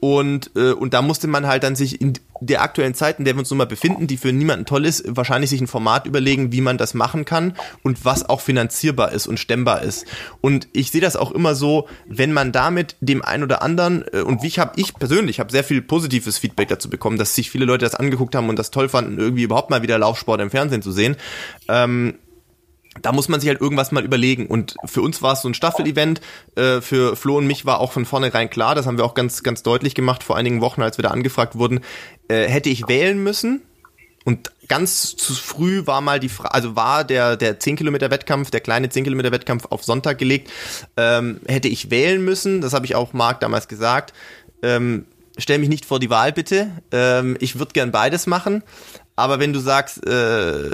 Und, äh, und da musste man halt dann sich in der aktuellen Zeit, in der wir uns nun mal befinden, die für niemanden toll ist, wahrscheinlich sich ein Format überlegen, wie man das machen kann und was auch finanzierbar ist und stemmbar ist. Und ich sehe das auch immer so, wenn man damit dem einen oder anderen, äh, und wie ich habe, ich persönlich habe sehr viel positives Feedback dazu bekommen, dass sich viele Leute das angeguckt haben und das toll fanden, irgendwie überhaupt mal wieder Laufsport im Fernsehen zu sehen. Ähm, da muss man sich halt irgendwas mal überlegen. Und für uns war es so ein Staffel-Event. Äh, für Flo und mich war auch von vornherein klar, das haben wir auch ganz, ganz deutlich gemacht vor einigen Wochen, als wir da angefragt wurden, äh, hätte ich wählen müssen. Und ganz zu früh war mal die Frage, also war der, der 10 Kilometer Wettkampf, der kleine 10 Kilometer Wettkampf auf Sonntag gelegt, ähm, hätte ich wählen müssen, das habe ich auch Marc damals gesagt, ähm, stell mich nicht vor die Wahl bitte, ähm, ich würde gern beides machen, aber wenn du sagst, äh,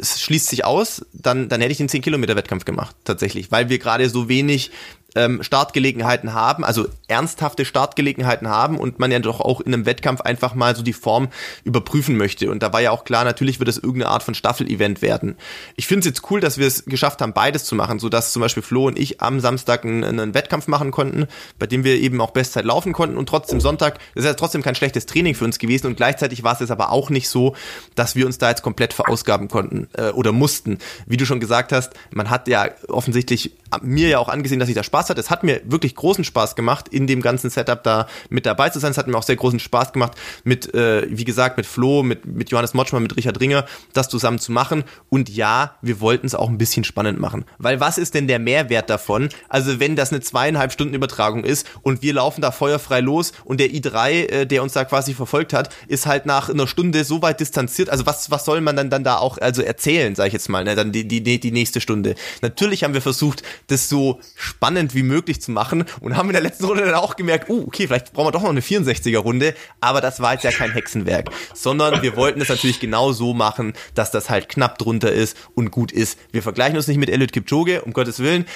es schließt sich aus, dann, dann hätte ich den 10-Kilometer-Wettkampf gemacht, tatsächlich, weil wir gerade so wenig ähm, Startgelegenheiten haben, also ernsthafte Startgelegenheiten haben und man ja doch auch in einem Wettkampf einfach mal so die Form überprüfen möchte. Und da war ja auch klar, natürlich wird es irgendeine Art von Staffel-Event werden. Ich finde es jetzt cool, dass wir es geschafft haben, beides zu machen, so dass zum Beispiel Flo und ich am Samstag einen, einen Wettkampf machen konnten, bei dem wir eben auch Bestzeit laufen konnten und trotzdem Sonntag, das ist ja trotzdem kein schlechtes Training für uns gewesen und gleichzeitig war es jetzt aber auch nicht so, dass wir uns da jetzt komplett verausgaben konnten äh, oder mussten. Wie du schon gesagt hast, man hat ja offensichtlich mir ja auch angesehen, dass ich da Spaß hatte. Es hat mir wirklich großen Spaß gemacht, in dem ganzen Setup da mit dabei zu sein. Es hat mir auch sehr großen Spaß gemacht, mit, äh, wie gesagt, mit Flo, mit, mit Johannes Motschmann, mit Richard Ringer, das zusammen zu machen. Und ja, wir wollten es auch ein bisschen spannend machen. Weil was ist denn der Mehrwert davon? Also wenn das eine zweieinhalb Stunden Übertragung ist und wir laufen da feuerfrei los und der i3, äh, der uns da quasi verfolgt hat, ist halt nach einer Stunde so weit distanziert. Also was, was soll man dann, dann da auch also erzählen, sage ich jetzt mal, ne? dann die, die, die nächste Stunde. Natürlich haben wir versucht, das so spannend wie möglich zu machen. Und haben in der letzten Runde dann auch gemerkt, uh, okay, vielleicht brauchen wir doch noch eine 64er Runde, aber das war jetzt ja kein Hexenwerk, sondern wir wollten es natürlich genau so machen, dass das halt knapp drunter ist und gut ist. Wir vergleichen uns nicht mit Eliud Kipchoge, um Gottes Willen,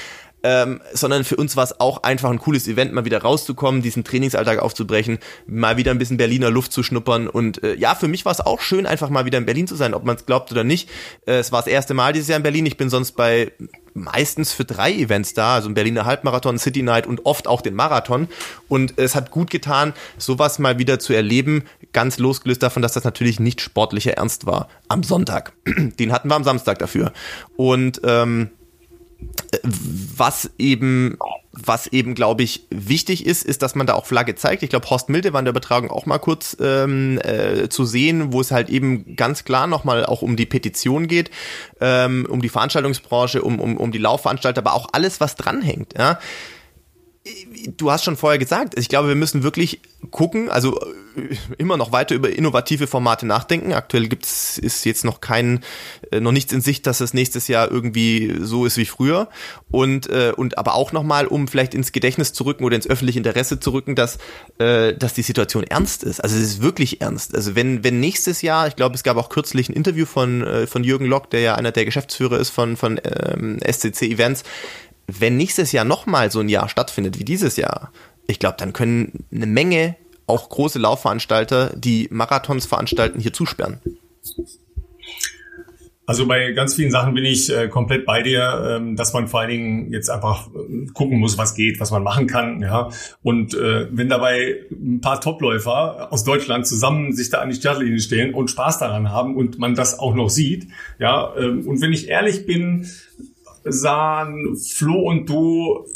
ähm, sondern für uns war es auch einfach ein cooles Event, mal wieder rauszukommen, diesen Trainingsalltag aufzubrechen, mal wieder ein bisschen Berliner Luft zu schnuppern und äh, ja, für mich war es auch schön, einfach mal wieder in Berlin zu sein, ob man es glaubt oder nicht. Äh, es war das erste Mal dieses Jahr in Berlin, ich bin sonst bei meistens für drei Events da, also ein Berliner Halbmarathon, City Night und oft auch den Marathon. Und es hat gut getan, sowas mal wieder zu erleben, ganz losgelöst davon, dass das natürlich nicht sportlicher Ernst war. Am Sonntag. Den hatten wir am Samstag dafür. Und ähm, was eben, was eben, glaube ich, wichtig ist, ist, dass man da auch Flagge zeigt. Ich glaube, Horst Milde war in der Übertragung auch mal kurz ähm, äh, zu sehen, wo es halt eben ganz klar nochmal auch um die Petition geht, ähm, um die Veranstaltungsbranche, um, um, um die Laufveranstalter, aber auch alles, was dranhängt. Ja? Du hast schon vorher gesagt, ich glaube, wir müssen wirklich gucken, also äh, immer noch weiter über innovative Formate nachdenken. Aktuell gibt es ist jetzt noch kein äh, noch nichts in Sicht, dass es nächstes Jahr irgendwie so ist wie früher und äh, und aber auch noch mal, um vielleicht ins Gedächtnis zu rücken oder ins öffentliche Interesse zu rücken, dass äh, dass die Situation ernst ist. Also es ist wirklich ernst. Also wenn wenn nächstes Jahr, ich glaube, es gab auch kürzlich ein Interview von äh, von Jürgen Lock, der ja einer der Geschäftsführer ist von von ähm, SCC Events, wenn nächstes Jahr nochmal so ein Jahr stattfindet wie dieses Jahr, ich glaube, dann können eine Menge auch große Laufveranstalter, die Marathons veranstalten, hier zusperren. Also bei ganz vielen Sachen bin ich äh, komplett bei dir, ähm, dass man vor allen Dingen jetzt einfach äh, gucken muss, was geht, was man machen kann, ja. Und äh, wenn dabei ein paar Topläufer aus Deutschland zusammen sich da an die Startlinie stellen und Spaß daran haben und man das auch noch sieht, ja. Ähm, und wenn ich ehrlich bin, sahen Flo und du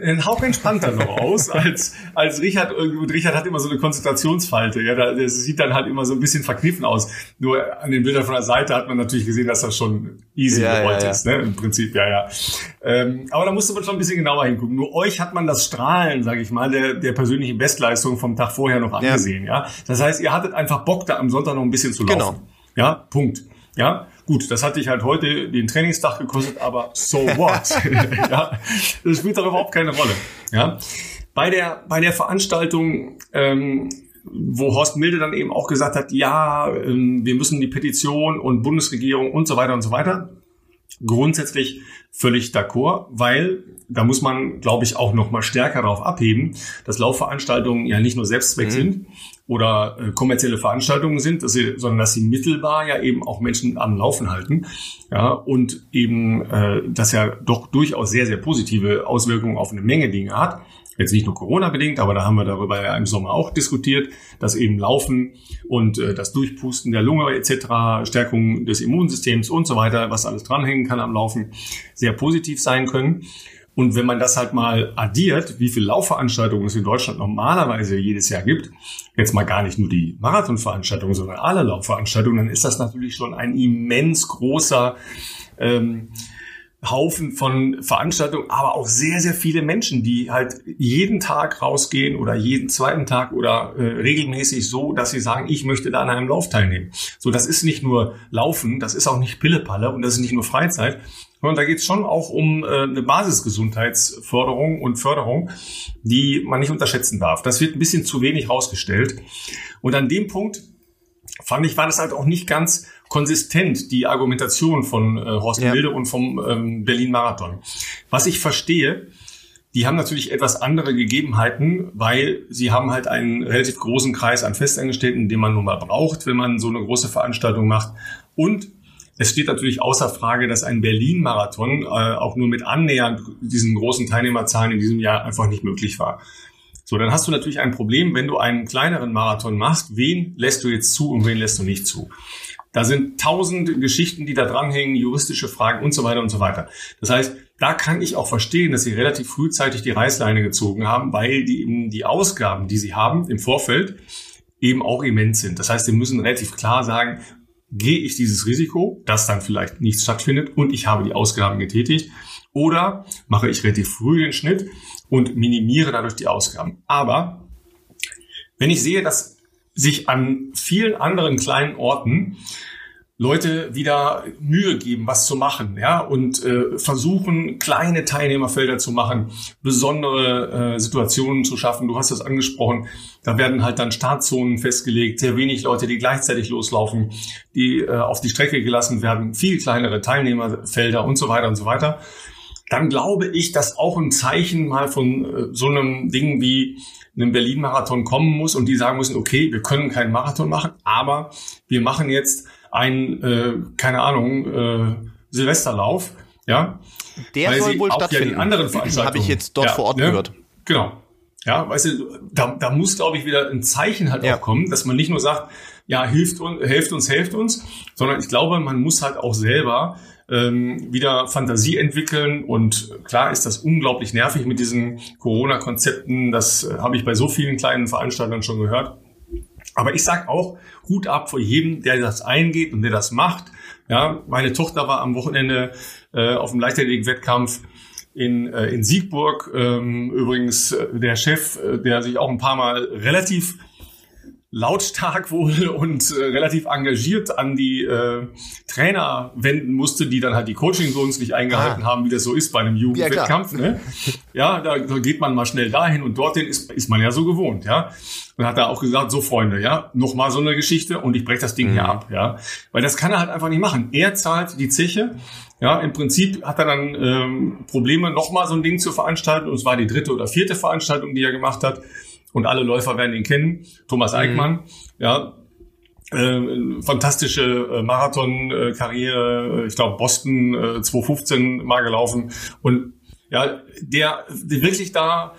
einen Hauch entspannter noch aus als, als Richard. Und Richard hat immer so eine Konzentrationsfalte. Ja, das sieht dann halt immer so ein bisschen verkniffen aus. Nur an den Bildern von der Seite hat man natürlich gesehen, dass das schon easy ja, gerollt ja, ja. ist, ne? Im Prinzip, ja, ja. Ähm, aber da musste man schon ein bisschen genauer hingucken. Nur euch hat man das Strahlen, sage ich mal, der, der persönlichen Bestleistung vom Tag vorher noch angesehen, ja. Das heißt, ihr hattet einfach Bock, da am Sonntag noch ein bisschen zu laufen. Genau. Ja, Punkt. Ja, Gut, das hatte ich halt heute den Trainingstag gekostet, aber so what? ja, das spielt doch überhaupt keine Rolle. Ja, bei der bei der Veranstaltung, ähm, wo Horst Milde dann eben auch gesagt hat, ja, ähm, wir müssen die Petition und Bundesregierung und so weiter und so weiter. Grundsätzlich völlig d'accord, weil da muss man, glaube ich, auch noch mal stärker darauf abheben, dass Laufveranstaltungen ja nicht nur Selbstzweck mhm. sind, oder äh, kommerzielle Veranstaltungen sind, dass sie, sondern dass sie mittelbar ja eben auch Menschen am Laufen halten. Ja, und eben äh, das ja doch durchaus sehr, sehr positive Auswirkungen auf eine Menge Dinge hat. Jetzt nicht nur Corona-bedingt, aber da haben wir darüber ja im Sommer auch diskutiert, dass eben Laufen und äh, das Durchpusten der Lunge etc., Stärkung des Immunsystems und so weiter, was alles dranhängen kann am Laufen, sehr positiv sein können. Und wenn man das halt mal addiert, wie viele Laufveranstaltungen es in Deutschland normalerweise jedes Jahr gibt, jetzt mal gar nicht nur die Marathonveranstaltungen, sondern alle Laufveranstaltungen, dann ist das natürlich schon ein immens großer ähm, Haufen von Veranstaltungen, aber auch sehr, sehr viele Menschen, die halt jeden Tag rausgehen oder jeden zweiten Tag oder äh, regelmäßig so, dass sie sagen, ich möchte da an einem Lauf teilnehmen. So, das ist nicht nur Laufen, das ist auch nicht Pillepalle und das ist nicht nur Freizeit, und da geht es schon auch um äh, eine Basisgesundheitsförderung und Förderung, die man nicht unterschätzen darf. Das wird ein bisschen zu wenig rausgestellt. Und an dem Punkt fand ich, war das halt auch nicht ganz konsistent, die Argumentation von äh, Horst ja. Wilde und vom ähm, Berlin-Marathon. Was ich verstehe, die haben natürlich etwas andere Gegebenheiten, weil sie haben halt einen relativ großen Kreis an Festangestellten, den man nun mal braucht, wenn man so eine große Veranstaltung macht. Und es steht natürlich außer Frage, dass ein Berlin-Marathon äh, auch nur mit annähernd diesen großen Teilnehmerzahlen in diesem Jahr einfach nicht möglich war. So, dann hast du natürlich ein Problem, wenn du einen kleineren Marathon machst. Wen lässt du jetzt zu und wen lässt du nicht zu? Da sind tausend Geschichten, die da dranhängen, juristische Fragen und so weiter und so weiter. Das heißt, da kann ich auch verstehen, dass sie relativ frühzeitig die Reißleine gezogen haben, weil die eben die Ausgaben, die sie haben im Vorfeld, eben auch immens sind. Das heißt, sie müssen relativ klar sagen, gehe ich dieses Risiko, dass dann vielleicht nichts stattfindet und ich habe die Ausgaben getätigt oder mache ich relativ früh den Schnitt und minimiere dadurch die Ausgaben. Aber wenn ich sehe, dass sich an vielen anderen kleinen Orten Leute wieder Mühe geben, was zu machen, ja, und äh, versuchen, kleine Teilnehmerfelder zu machen, besondere äh, Situationen zu schaffen. Du hast das angesprochen. Da werden halt dann Startzonen festgelegt, sehr wenig Leute, die gleichzeitig loslaufen, die äh, auf die Strecke gelassen werden, viel kleinere Teilnehmerfelder und so weiter und so weiter. Dann glaube ich, dass auch ein Zeichen mal von äh, so einem Ding wie einem Berlin-Marathon kommen muss und die sagen müssen, okay, wir können keinen Marathon machen, aber wir machen jetzt ein, äh, keine Ahnung, äh, Silvesterlauf, ja. Der weil soll wohl stattfinden. Ja anderen Veranstaltungen. Habe ich jetzt dort ja, vor Ort ne? gehört. Genau. Ja, weißt du, da, da muss, glaube ich, wieder ein Zeichen halt ja. auch kommen, dass man nicht nur sagt, ja, hilft uns, helft uns, helft uns, sondern ich glaube, man muss halt auch selber ähm, wieder Fantasie entwickeln. Und klar ist das unglaublich nervig mit diesen Corona-Konzepten. Das äh, habe ich bei so vielen kleinen Veranstaltern schon gehört. Aber ich sag auch, Hut ab vor jedem, der das eingeht und der das macht. Ja, meine Tochter war am Wochenende äh, auf dem Leichtathletik-Wettkampf in, äh, in Siegburg. Ähm, übrigens äh, der Chef, äh, der sich auch ein paar Mal relativ lautstark wohl und äh, relativ engagiert an die äh, Trainer wenden musste, die dann halt die Coaching-Zones nicht eingehalten ah. haben, wie das so ist bei einem Jugendwettkampf. Ja, ne? ja da, da geht man mal schnell dahin und dorthin ist, ist man ja so gewohnt, ja. Und hat er auch gesagt, so Freunde, ja, nochmal so eine Geschichte und ich breche das Ding mhm. hier ab, ja. Weil das kann er halt einfach nicht machen. Er zahlt die Zeche, ja, im Prinzip hat er dann ähm, Probleme, nochmal so ein Ding zu veranstalten und es war die dritte oder vierte Veranstaltung, die er gemacht hat und alle Läufer werden ihn kennen, Thomas. Eickmann, mhm. ja. äh, fantastische äh, Marathon-Karriere, ich glaube Boston äh, 2015 mal gelaufen und ja, der, der wirklich da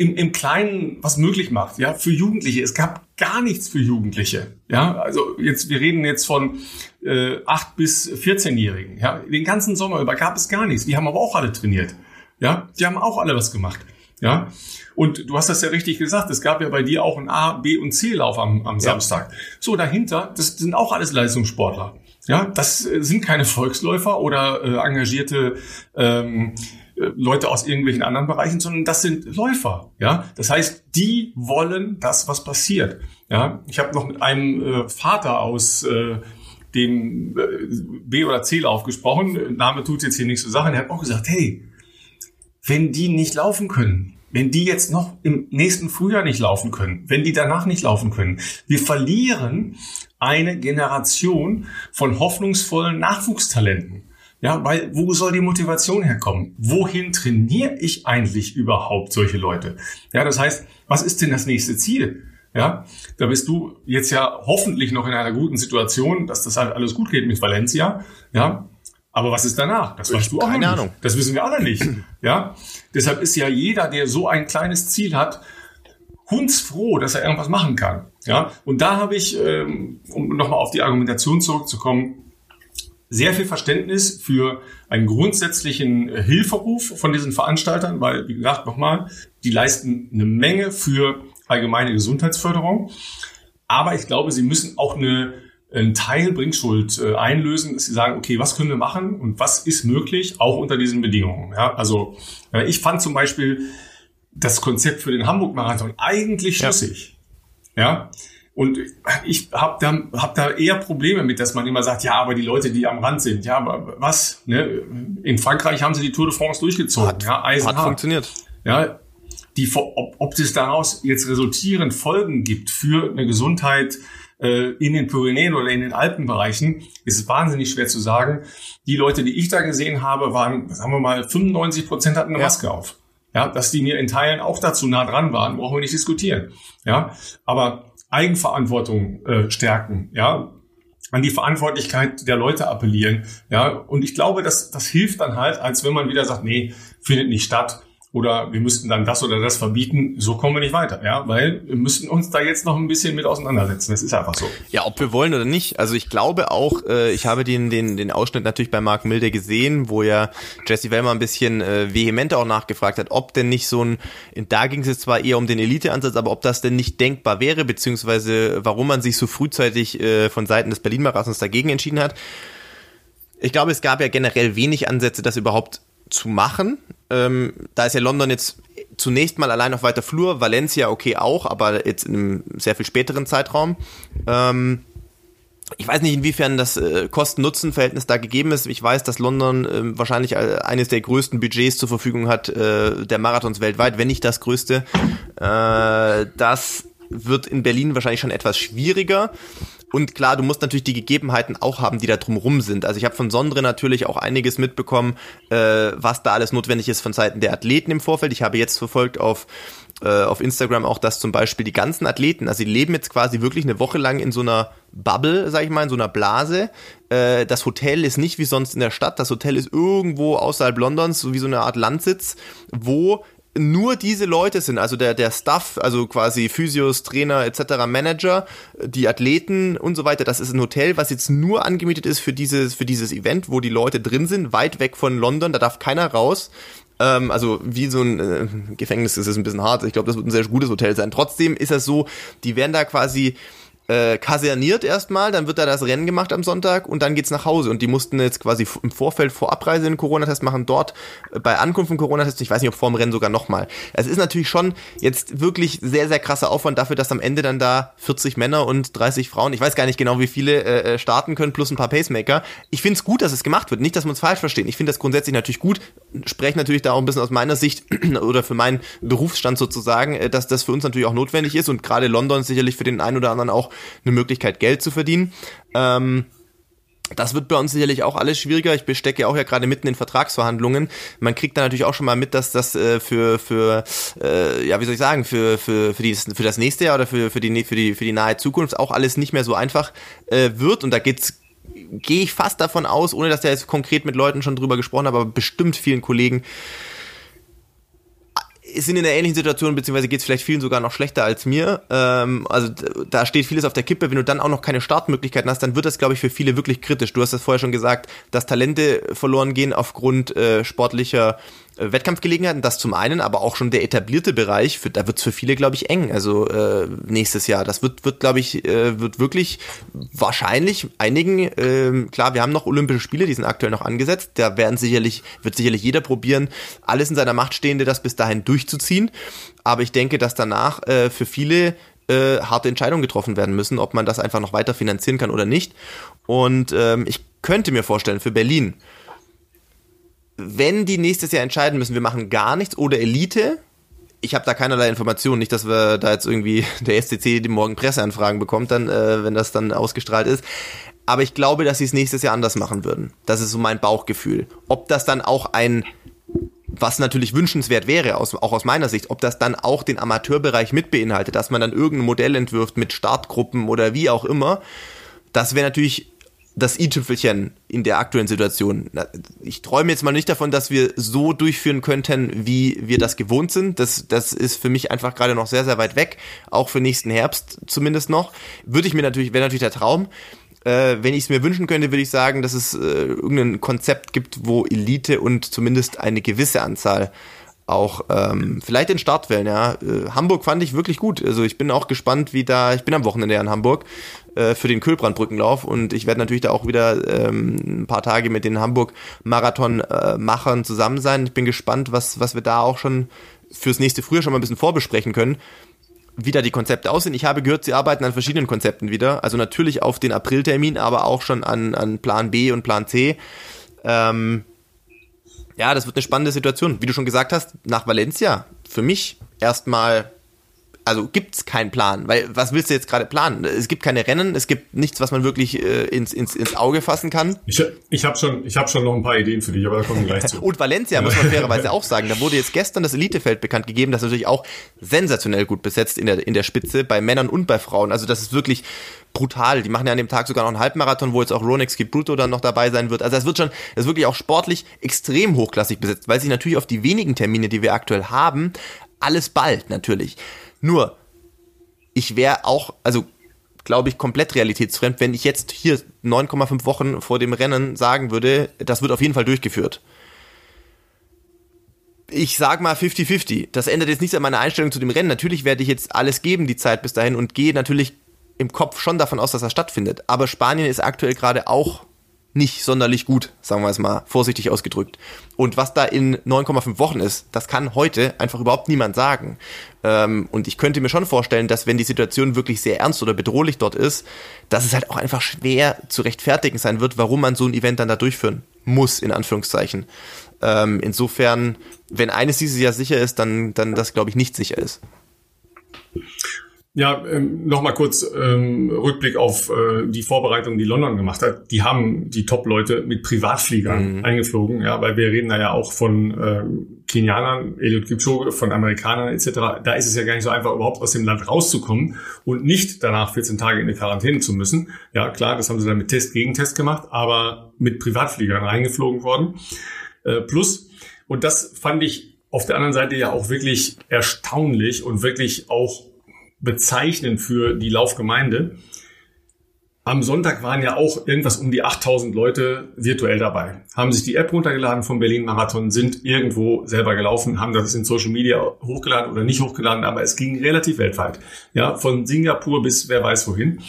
im, im Kleinen was möglich macht, ja, für Jugendliche. Es gab gar nichts für Jugendliche, ja. Also jetzt, wir reden jetzt von äh, 8 bis 14-Jährigen, ja. Den ganzen Sommer über gab es gar nichts. Die haben aber auch alle trainiert, ja. Die haben auch alle was gemacht, ja. Und du hast das ja richtig gesagt, es gab ja bei dir auch ein A, B und C-Lauf am, am ja. Samstag. So, dahinter, das sind auch alles Leistungssportler. Ja, das äh, sind keine Volksläufer oder äh, engagierte ähm, äh, Leute aus irgendwelchen anderen Bereichen, sondern das sind Läufer. Ja, das heißt, die wollen das, was passiert. Ja, ich habe noch mit einem äh, Vater aus äh, dem äh, B- oder C-Lauf gesprochen. Name tut jetzt hier nichts zu sagen. Er hat auch gesagt, hey, wenn die nicht laufen können, wenn die jetzt noch im nächsten Frühjahr nicht laufen können, wenn die danach nicht laufen können, wir verlieren eine Generation von hoffnungsvollen Nachwuchstalenten. Ja, weil wo soll die Motivation herkommen? Wohin trainiere ich eigentlich überhaupt solche Leute? Ja, das heißt, was ist denn das nächste Ziel? Ja, da bist du jetzt ja hoffentlich noch in einer guten Situation, dass das halt alles gut geht mit Valencia. Ja, aber was ist danach? Das weißt du auch Keine Ahnung. Das wissen wir alle nicht. Ja, deshalb ist ja jeder, der so ein kleines Ziel hat, hundsfroh, dass er irgendwas machen kann. Ja, und da habe ich, ähm, um nochmal auf die Argumentation zurückzukommen, sehr viel Verständnis für einen grundsätzlichen äh, Hilferuf von diesen Veranstaltern, weil, wie gesagt, nochmal, die leisten eine Menge für allgemeine Gesundheitsförderung. Aber ich glaube, sie müssen auch eine, einen Teil Bringschuld äh, einlösen, dass sie sagen, okay, was können wir machen und was ist möglich, auch unter diesen Bedingungen. Ja, also äh, ich fand zum Beispiel das Konzept für den Hamburg-Marathon eigentlich schlüssig. Ja. ja? Und ich habe da, hab da eher Probleme mit, dass man immer sagt, ja, aber die Leute, die am Rand sind, ja, aber was? Ne? In Frankreich haben sie die Tour de France durchgezogen. Hat, ja, hat funktioniert. Ja, die, ob, ob es daraus jetzt resultierend Folgen gibt für eine Gesundheit äh, in den Pyrenäen oder in den Alpenbereichen, ist wahnsinnig schwer zu sagen. Die Leute, die ich da gesehen habe, waren, sagen wir mal, 95 Prozent hatten eine ja. Maske auf. Ja, dass die mir in Teilen auch dazu nah dran waren, brauchen wir nicht diskutieren. Ja, aber Eigenverantwortung äh, stärken, ja, an die Verantwortlichkeit der Leute appellieren, ja, und ich glaube, dass das hilft dann halt, als wenn man wieder sagt, nee, findet nicht statt oder wir müssten dann das oder das verbieten, so kommen wir nicht weiter, ja, weil wir müssen uns da jetzt noch ein bisschen mit auseinandersetzen. Das ist einfach so. Ja, ob wir wollen oder nicht. Also ich glaube auch, äh, ich habe den, den, den Ausschnitt natürlich bei Mark Milde gesehen, wo ja Jesse Wellmer ein bisschen äh, vehementer auch nachgefragt hat, ob denn nicht so ein, da ging es jetzt zwar eher um den Elite-Ansatz, aber ob das denn nicht denkbar wäre, beziehungsweise warum man sich so frühzeitig äh, von Seiten des Berlin-Marathons dagegen entschieden hat. Ich glaube, es gab ja generell wenig Ansätze, das überhaupt zu machen. Ähm, da ist ja London jetzt zunächst mal allein auf weiter Flur, Valencia okay auch, aber jetzt in einem sehr viel späteren Zeitraum. Ähm, ich weiß nicht, inwiefern das äh, Kosten-Nutzen-Verhältnis da gegeben ist. Ich weiß, dass London äh, wahrscheinlich eines der größten Budgets zur Verfügung hat, äh, der Marathons weltweit, wenn nicht das größte. Äh, das wird in Berlin wahrscheinlich schon etwas schwieriger. Und klar, du musst natürlich die Gegebenheiten auch haben, die da drumrum sind. Also ich habe von Sondre natürlich auch einiges mitbekommen, äh, was da alles notwendig ist von Seiten der Athleten im Vorfeld. Ich habe jetzt verfolgt auf äh, auf Instagram auch, dass zum Beispiel die ganzen Athleten, also die leben jetzt quasi wirklich eine Woche lang in so einer Bubble, sag ich mal, in so einer Blase. Äh, das Hotel ist nicht wie sonst in der Stadt. Das Hotel ist irgendwo außerhalb Londons, so wie so eine Art Landsitz, wo nur diese Leute sind, also der, der Staff, also quasi Physios, Trainer etc., Manager, die Athleten und so weiter, das ist ein Hotel, was jetzt nur angemietet ist für dieses, für dieses Event, wo die Leute drin sind, weit weg von London, da darf keiner raus. Ähm, also wie so ein äh, Gefängnis ist es ein bisschen hart, ich glaube, das wird ein sehr gutes Hotel sein. Trotzdem ist es so, die werden da quasi äh, kaserniert erstmal, dann wird da das Rennen gemacht am Sonntag und dann geht's nach Hause. Und die mussten jetzt quasi im Vorfeld vor Abreise einen Corona-Test machen, dort äh, bei Ankunft einen Corona-Test, ich weiß nicht, ob vor dem Rennen sogar nochmal. Es ist natürlich schon jetzt wirklich sehr, sehr krasser Aufwand dafür, dass am Ende dann da 40 Männer und 30 Frauen, ich weiß gar nicht genau, wie viele äh, äh, starten können, plus ein paar Pacemaker. Ich finde es gut, dass es gemacht wird. Nicht, dass man es falsch versteht. Ich finde das grundsätzlich natürlich gut. Spreche natürlich da auch ein bisschen aus meiner Sicht oder für meinen Berufsstand sozusagen, äh, dass das für uns natürlich auch notwendig ist und gerade London sicherlich für den einen oder anderen auch eine Möglichkeit, Geld zu verdienen. Ähm, Das wird bei uns sicherlich auch alles schwieriger. Ich bestecke auch ja gerade mitten in Vertragsverhandlungen. Man kriegt da natürlich auch schon mal mit, dass das äh, für für äh, ja wie soll ich sagen für für für, die, für das nächste Jahr oder für für die für die für die nahe Zukunft auch alles nicht mehr so einfach äh, wird. Und da geht's gehe ich fast davon aus, ohne dass der jetzt konkret mit Leuten schon drüber gesprochen habe, aber bestimmt vielen Kollegen sind in einer ähnlichen Situation, beziehungsweise geht es vielleicht vielen sogar noch schlechter als mir. Ähm, also da steht vieles auf der Kippe. Wenn du dann auch noch keine Startmöglichkeiten hast, dann wird das, glaube ich, für viele wirklich kritisch. Du hast das vorher schon gesagt, dass Talente verloren gehen aufgrund äh, sportlicher Wettkampfgelegenheiten, das zum einen, aber auch schon der etablierte Bereich, für, da wird es für viele, glaube ich, eng. Also äh, nächstes Jahr. Das wird, wird glaube ich, äh, wird wirklich wahrscheinlich einigen, äh, klar, wir haben noch Olympische Spiele, die sind aktuell noch angesetzt. Da werden sicherlich, wird sicherlich jeder probieren, alles in seiner Macht Stehende, das bis dahin durchzuziehen. Aber ich denke, dass danach äh, für viele äh, harte Entscheidungen getroffen werden müssen, ob man das einfach noch weiter finanzieren kann oder nicht. Und ähm, ich könnte mir vorstellen, für Berlin, wenn die nächstes Jahr entscheiden müssen, wir machen gar nichts oder Elite, ich habe da keinerlei Informationen, nicht, dass wir da jetzt irgendwie der SCC die morgen Presseanfragen bekommt, dann, äh, wenn das dann ausgestrahlt ist. Aber ich glaube, dass sie es nächstes Jahr anders machen würden. Das ist so mein Bauchgefühl. Ob das dann auch ein, was natürlich wünschenswert wäre, aus, auch aus meiner Sicht, ob das dann auch den Amateurbereich mit beinhaltet, dass man dann irgendein Modell entwirft mit Startgruppen oder wie auch immer, das wäre natürlich das i-Tüpfelchen in der aktuellen Situation. Ich träume jetzt mal nicht davon, dass wir so durchführen könnten, wie wir das gewohnt sind. Das, das ist für mich einfach gerade noch sehr, sehr weit weg. Auch für nächsten Herbst zumindest noch. Würde ich mir natürlich, wäre natürlich der Traum. Äh, wenn ich es mir wünschen könnte, würde ich sagen, dass es äh, irgendein Konzept gibt, wo Elite und zumindest eine gewisse Anzahl auch ähm, vielleicht den Startwellen, ja. Äh, Hamburg fand ich wirklich gut. Also ich bin auch gespannt, wie da, ich bin am Wochenende in Hamburg äh, für den Kölbrandbrückenlauf und ich werde natürlich da auch wieder ähm, ein paar Tage mit den Hamburg-Marathon-Machern zusammen sein. Ich bin gespannt, was, was wir da auch schon fürs nächste Frühjahr schon mal ein bisschen vorbesprechen können wie da die Konzepte aussehen. Ich habe gehört, sie arbeiten an verschiedenen Konzepten wieder. Also natürlich auf den Apriltermin, aber auch schon an, an Plan B und Plan C. Ähm, ja, das wird eine spannende Situation. Wie du schon gesagt hast, nach Valencia, für mich erstmal also gibt's keinen Plan, weil was willst du jetzt gerade planen? Es gibt keine Rennen, es gibt nichts, was man wirklich äh, ins, ins, ins Auge fassen kann. Ich, ich habe schon, ich hab schon noch ein paar Ideen für dich, aber da kommen wir gleich zu. Und Valencia muss man fairerweise auch sagen, da wurde jetzt gestern das Elitefeld bekannt gegeben, das ist natürlich auch sensationell gut besetzt in der, in der Spitze, bei Männern und bei Frauen. Also das ist wirklich brutal. Die machen ja an dem Tag sogar noch einen Halbmarathon, wo jetzt auch Ronex Kipruto dann noch dabei sein wird. Also das wird schon, das ist wirklich auch sportlich extrem hochklassig besetzt, weil sich natürlich auf die wenigen Termine, die wir aktuell haben, alles bald natürlich. Nur, ich wäre auch, also glaube ich, komplett realitätsfremd, wenn ich jetzt hier 9,5 Wochen vor dem Rennen sagen würde, das wird auf jeden Fall durchgeführt. Ich sag mal 50-50. Das ändert jetzt nichts an meiner Einstellung zu dem Rennen. Natürlich werde ich jetzt alles geben, die Zeit bis dahin, und gehe natürlich im Kopf schon davon aus, dass das stattfindet. Aber Spanien ist aktuell gerade auch nicht sonderlich gut, sagen wir es mal vorsichtig ausgedrückt. Und was da in 9,5 Wochen ist, das kann heute einfach überhaupt niemand sagen. Ähm, und ich könnte mir schon vorstellen, dass wenn die Situation wirklich sehr ernst oder bedrohlich dort ist, dass es halt auch einfach schwer zu rechtfertigen sein wird, warum man so ein Event dann da durchführen muss, in Anführungszeichen. Ähm, insofern, wenn eines dieses Jahr sicher ist, dann, dann das, glaube ich, nicht sicher ist. Ja, ähm, nochmal kurz ähm, Rückblick auf äh, die Vorbereitung, die London gemacht hat. Die haben die Top-Leute mit Privatfliegern mhm. eingeflogen, ja, weil wir reden da ja auch von äh, Kenianern, Eliud Kipchoge, von Amerikanern etc. Da ist es ja gar nicht so einfach, überhaupt aus dem Land rauszukommen und nicht danach 14 Tage in eine Quarantäne zu müssen. Ja, klar, das haben sie dann mit Test, Gegentest gemacht, aber mit Privatfliegern reingeflogen worden. Äh, plus, und das fand ich auf der anderen Seite ja auch wirklich erstaunlich und wirklich auch bezeichnend für die Laufgemeinde. Am Sonntag waren ja auch irgendwas um die 8000 Leute virtuell dabei, haben sich die App runtergeladen vom Berlin Marathon, sind irgendwo selber gelaufen, haben das in Social Media hochgeladen oder nicht hochgeladen, aber es ging relativ weltweit. Ja, von Singapur bis wer weiß wohin.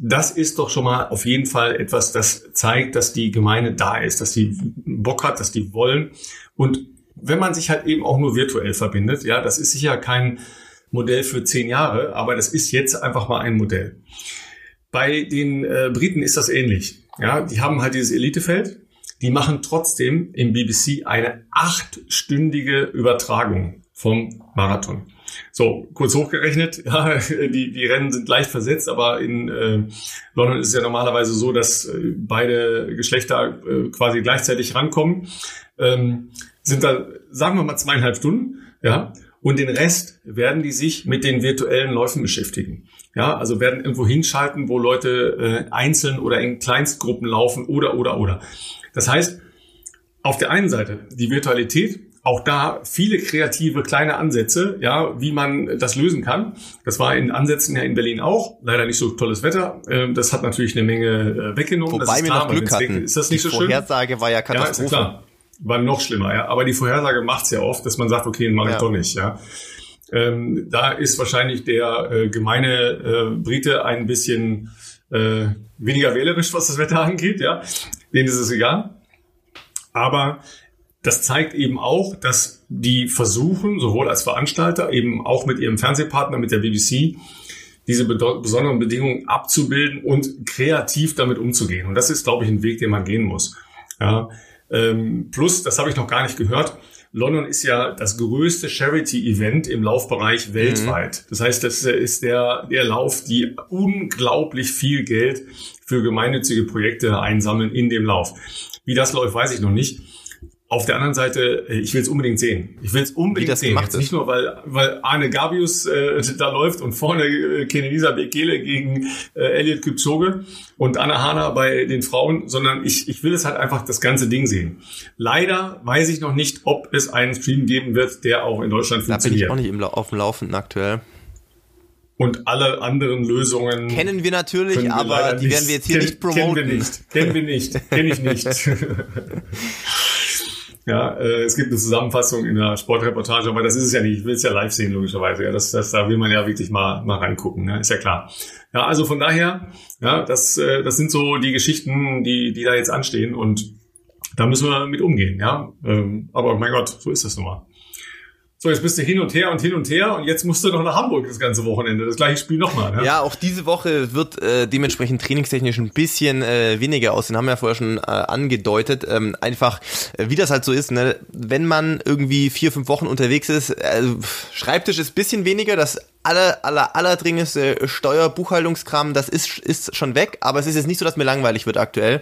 Das ist doch schon mal auf jeden Fall etwas, das zeigt, dass die Gemeinde da ist, dass die Bock hat, dass die wollen. Und wenn man sich halt eben auch nur virtuell verbindet, ja, das ist sicher kein Modell für zehn Jahre, aber das ist jetzt einfach mal ein Modell. Bei den äh, Briten ist das ähnlich. Ja, die haben halt dieses Elitefeld. Die machen trotzdem im BBC eine achtstündige Übertragung vom Marathon. So, kurz hochgerechnet, ja, die, die Rennen sind leicht versetzt, aber in äh, London ist es ja normalerweise so, dass äh, beide Geschlechter äh, quasi gleichzeitig rankommen. Ähm, sind da, sagen wir mal, zweieinhalb Stunden, ja, und den Rest werden die sich mit den virtuellen Läufen beschäftigen. Ja, also werden irgendwo hinschalten, wo Leute äh, einzeln oder in Kleinstgruppen laufen oder, oder, oder. Das heißt, auf der einen Seite die Virtualität, auch da viele kreative kleine Ansätze, ja, wie man das lösen kann. Das war in Ansätzen ja in Berlin auch. Leider nicht so tolles Wetter. Ähm, das hat natürlich eine Menge äh, weggenommen. Wobei wir noch Glück hatten. Ist das nicht die so schön? Die Vorhersage war ja ist ja War noch schlimmer, ja. Aber die Vorhersage macht's ja oft, dass man sagt, okay, mach ich ja. doch nicht, ja. Ähm, da ist wahrscheinlich der äh, gemeine äh, Brite ein bisschen äh, weniger wählerisch, was das Wetter angeht, ja. Denen ist es egal. Aber das zeigt eben auch, dass die versuchen, sowohl als Veranstalter, eben auch mit ihrem Fernsehpartner, mit der BBC, diese besonderen Bedingungen abzubilden und kreativ damit umzugehen. Und das ist, glaube ich, ein Weg, den man gehen muss. Ja. Ähm, plus, das habe ich noch gar nicht gehört, London ist ja das größte Charity-Event im Laufbereich weltweit. Mhm. Das heißt, das ist der, der Lauf, die unglaublich viel Geld für gemeinnützige Projekte einsammeln in dem Lauf. Wie das läuft, weiß ich noch nicht. Auf der anderen Seite, äh, ich will es unbedingt sehen. Ich will es unbedingt das sehen. Jetzt nicht nur, weil, weil Arne Gabius äh, da läuft und vorne äh, Kenenisa Bekele gegen äh, Elliot Kipchoge und Anna Hana bei den Frauen, sondern ich, ich will es halt einfach das ganze Ding sehen. Leider weiß ich noch nicht, ob es einen Stream geben wird, der auch in Deutschland da funktioniert. Da bin ich auch nicht im, auf dem Laufenden aktuell. Und alle anderen Lösungen kennen wir natürlich, wir aber die nicht, werden wir jetzt hier nicht promoten. Kennen wir nicht, kennen wir nicht, kenne ich nicht. Ja, äh, es gibt eine Zusammenfassung in der Sportreportage, aber das ist es ja nicht. Ich will es ja live sehen, logischerweise. Ja, das, das, da will man ja wirklich mal, mal reingucken, ne? ist ja klar. Ja, also von daher, ja, das, äh, das sind so die Geschichten, die, die da jetzt anstehen und da müssen wir mit umgehen, ja. Ähm, aber mein Gott, so ist das nun mal. So, jetzt bist du hin und her und hin und her und jetzt musst du noch nach Hamburg das ganze Wochenende. Das gleiche Spiel nochmal. Ne? Ja, auch diese Woche wird äh, dementsprechend trainingstechnisch ein bisschen äh, weniger aussehen. Haben wir ja vorher schon äh, angedeutet. Ähm, einfach, äh, wie das halt so ist, ne? wenn man irgendwie vier, fünf Wochen unterwegs ist, äh, Schreibtisch ist bisschen weniger, das aller, aller, allerdringendste Steuerbuchhaltungskram, das ist, ist schon weg, aber es ist jetzt nicht so, dass mir langweilig wird aktuell.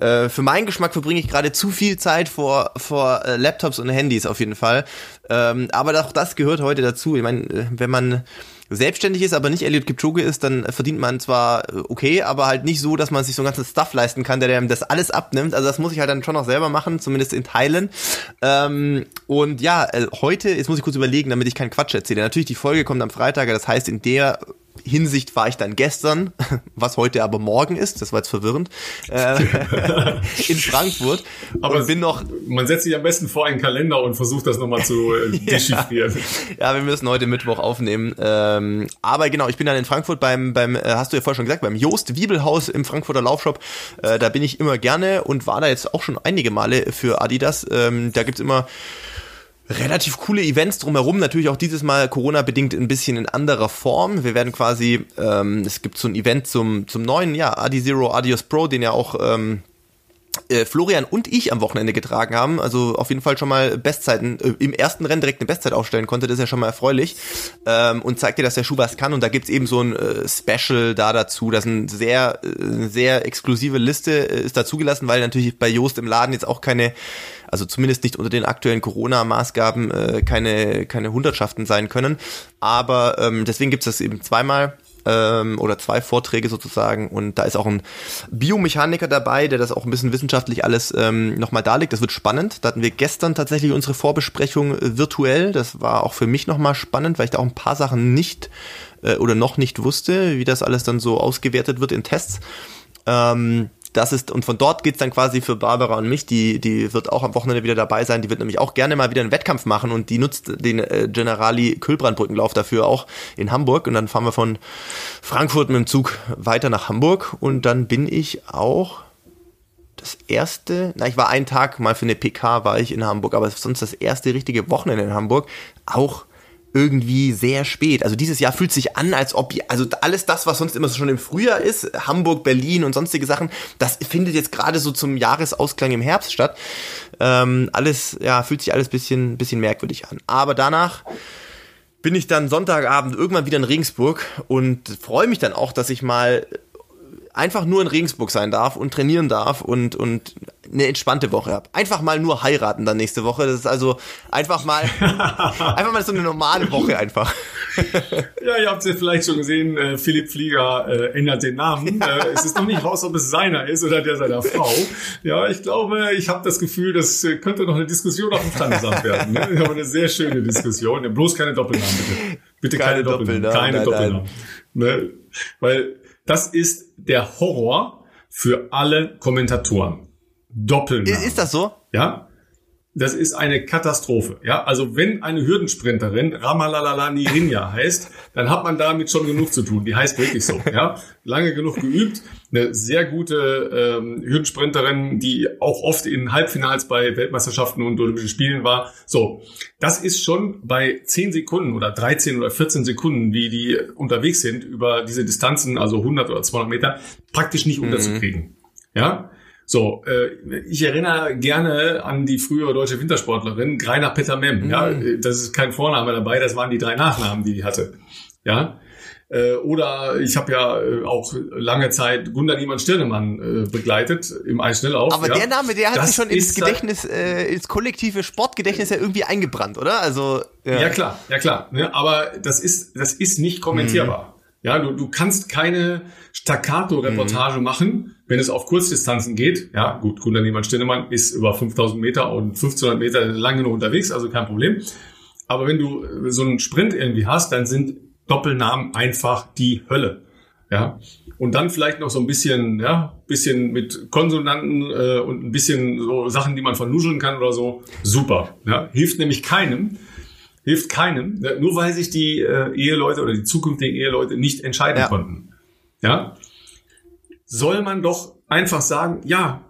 Äh, für meinen Geschmack verbringe ich gerade zu viel Zeit vor, vor äh, Laptops und Handys auf jeden Fall. Ähm, aber auch das gehört heute dazu. Ich meine, äh, wenn man selbstständig ist, aber nicht Elliot Kipchoge ist, dann verdient man zwar äh, okay, aber halt nicht so, dass man sich so ein ganzes Stuff leisten kann, der einem das alles abnimmt. Also das muss ich halt dann schon noch selber machen, zumindest in Teilen. Ähm, und ja, äh, heute, jetzt muss ich kurz überlegen, damit ich keinen Quatsch erzähle. Natürlich, die Folge kommt am Freitag, das heißt, in der Hinsicht war ich dann gestern, was heute aber morgen ist, das war jetzt verwirrend, äh, in Frankfurt. Aber bin noch. Man setzt sich am besten vor einen Kalender und versucht das nochmal zu äh, dechiffrieren. ja, ja, wir müssen heute Mittwoch aufnehmen. Ähm, aber genau, ich bin dann in Frankfurt beim, beim, äh, hast du ja vorher schon gesagt, beim Joost Wiebelhaus im Frankfurter Laufshop. Äh, da bin ich immer gerne und war da jetzt auch schon einige Male für Adidas. Ähm, da gibt's immer relativ coole Events drumherum. Natürlich auch dieses Mal Corona-bedingt ein bisschen in anderer Form. Wir werden quasi, ähm, es gibt so ein Event zum, zum neuen, ja, Adi Zero Adios Pro, den ja auch ähm, äh, Florian und ich am Wochenende getragen haben. Also auf jeden Fall schon mal Bestzeiten, äh, im ersten Rennen direkt eine Bestzeit aufstellen konnte, das ist ja schon mal erfreulich. Ähm, und zeigt dir, dass der Schuh was kann. Und da gibt's eben so ein äh, Special da dazu. Das ist eine sehr, äh, sehr exklusive Liste, äh, ist da zugelassen, weil natürlich bei Joost im Laden jetzt auch keine also zumindest nicht unter den aktuellen Corona-Maßgaben äh, keine, keine Hundertschaften sein können. Aber ähm, deswegen gibt es das eben zweimal ähm, oder zwei Vorträge sozusagen und da ist auch ein Biomechaniker dabei, der das auch ein bisschen wissenschaftlich alles ähm, nochmal darlegt. Das wird spannend. Da hatten wir gestern tatsächlich unsere Vorbesprechung äh, virtuell. Das war auch für mich nochmal spannend, weil ich da auch ein paar Sachen nicht äh, oder noch nicht wusste, wie das alles dann so ausgewertet wird in Tests. Ähm, das ist, und von dort geht's dann quasi für Barbara und mich, die, die wird auch am Wochenende wieder dabei sein, die wird nämlich auch gerne mal wieder einen Wettkampf machen und die nutzt den äh, Generali Kühlbrandbrückenlauf dafür auch in Hamburg. Und dann fahren wir von Frankfurt mit dem Zug weiter nach Hamburg. Und dann bin ich auch das erste, na, ich war einen Tag mal für eine PK war ich in Hamburg, aber sonst das erste richtige Wochenende in Hamburg, auch irgendwie sehr spät. Also dieses Jahr fühlt sich an, als ob, also alles das, was sonst immer so schon im Frühjahr ist, Hamburg, Berlin und sonstige Sachen, das findet jetzt gerade so zum Jahresausklang im Herbst statt. Ähm, alles, ja, fühlt sich alles bisschen, bisschen merkwürdig an. Aber danach bin ich dann Sonntagabend irgendwann wieder in Regensburg und freue mich dann auch, dass ich mal einfach nur in Regensburg sein darf und trainieren darf und, und eine entspannte Woche habe. Einfach mal nur heiraten dann nächste Woche. Das ist also einfach mal, einfach mal so eine normale Woche einfach. ja, ihr habt es ja vielleicht schon gesehen, äh, Philipp Flieger äh, ändert den Namen. Ja. Äh, es ist noch nicht raus, ob es seiner ist oder der seiner Frau. Ja, ich glaube, ich habe das Gefühl, das äh, könnte noch eine Diskussion auf dem Standesamt werden. Ne? Aber eine sehr schöne Diskussion. Ja, bloß keine Doppelnamen, bitte. Bitte keine, keine Doppelnamen. Doppelnamen. Keine nein, Doppelnamen. Nein. Ne? Weil das ist der Horror für alle Kommentatoren. Doppelnamen. Ist das so? Ja. Das ist eine Katastrophe. Ja, also wenn eine Hürdensprinterin Ramalalala Nirinja heißt, dann hat man damit schon genug zu tun. Die heißt wirklich so. Ja, lange genug geübt. Eine sehr gute ähm, Hürdensprinterin, die auch oft in Halbfinals bei Weltmeisterschaften und Olympischen Spielen war. So, das ist schon bei 10 Sekunden oder 13 oder 14 Sekunden, wie die unterwegs sind über diese Distanzen, also 100 oder 200 Meter, praktisch nicht mhm. unterzukriegen. Ja, so, äh, ich erinnere gerne an die frühere deutsche Wintersportlerin Greiner Peter Mem. Mhm. Ja, das ist kein Vorname dabei, das waren die drei Nachnamen, die die hatte. Ja, äh, oder ich habe ja äh, auch lange Zeit Gunda Niemann Stirnemann äh, begleitet im Eisschnelllauf. Aber ja. der Name, der hat das sich schon ins Gedächtnis, äh, ins kollektive Sportgedächtnis ja irgendwie eingebrannt, oder? Also ja, ja klar, ja klar. Ne? Aber das ist das ist nicht kommentierbar. Mhm. Ja, du, du kannst keine Staccato-Reportage mhm. machen, wenn es auf Kurzdistanzen geht. Ja, gut, Gunnar Niemann-Stinnemann ist über 5000 Meter und 1500 Meter lange nur unterwegs, also kein Problem. Aber wenn du so einen Sprint irgendwie hast, dann sind Doppelnamen einfach die Hölle. Ja, und dann vielleicht noch so ein bisschen, ja, bisschen mit Konsonanten äh, und ein bisschen so Sachen, die man vernuscheln kann oder so. Super. Ja, hilft nämlich keinem hilft keinem, ne? nur weil sich die äh, Eheleute oder die zukünftigen Eheleute nicht entscheiden ja. konnten. Ja, soll man doch einfach sagen, ja,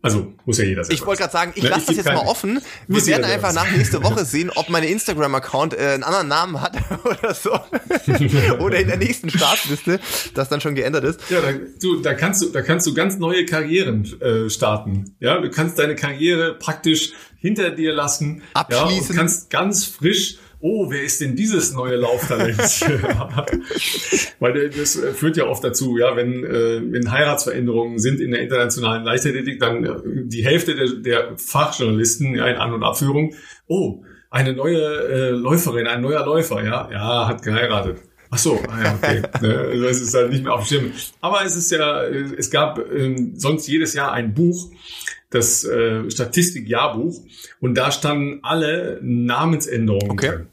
also muss ja jeder sagen. Ich wollte gerade sagen, ich lasse das jetzt mal offen. Wir werden einfach nach nächste Woche sehen, ob mein Instagram-Account äh, einen anderen Namen hat oder so. oder in der nächsten Startliste, das dann schon geändert ist. Ja, da, du, da kannst du, da kannst du ganz neue Karrieren äh, starten. Ja, du kannst deine Karriere praktisch hinter dir lassen. Abschließen. Ja, und kannst ganz frisch oh, wer ist denn dieses neue Lauftalent? Weil das führt ja oft dazu, ja, wenn, äh, wenn Heiratsveränderungen sind in der internationalen Leichtathletik, dann äh, die Hälfte der, der Fachjournalisten ja, in An- und Abführung, oh, eine neue äh, Läuferin, ein neuer Läufer, ja, ja, hat geheiratet. Ach so, ah ja, okay. Ne, das ist halt nicht mehr auf dem Schirm. Aber es ist ja, es gab ähm, sonst jedes Jahr ein Buch, das äh, Statistikjahrbuch und da standen alle Namensänderungen okay. drin.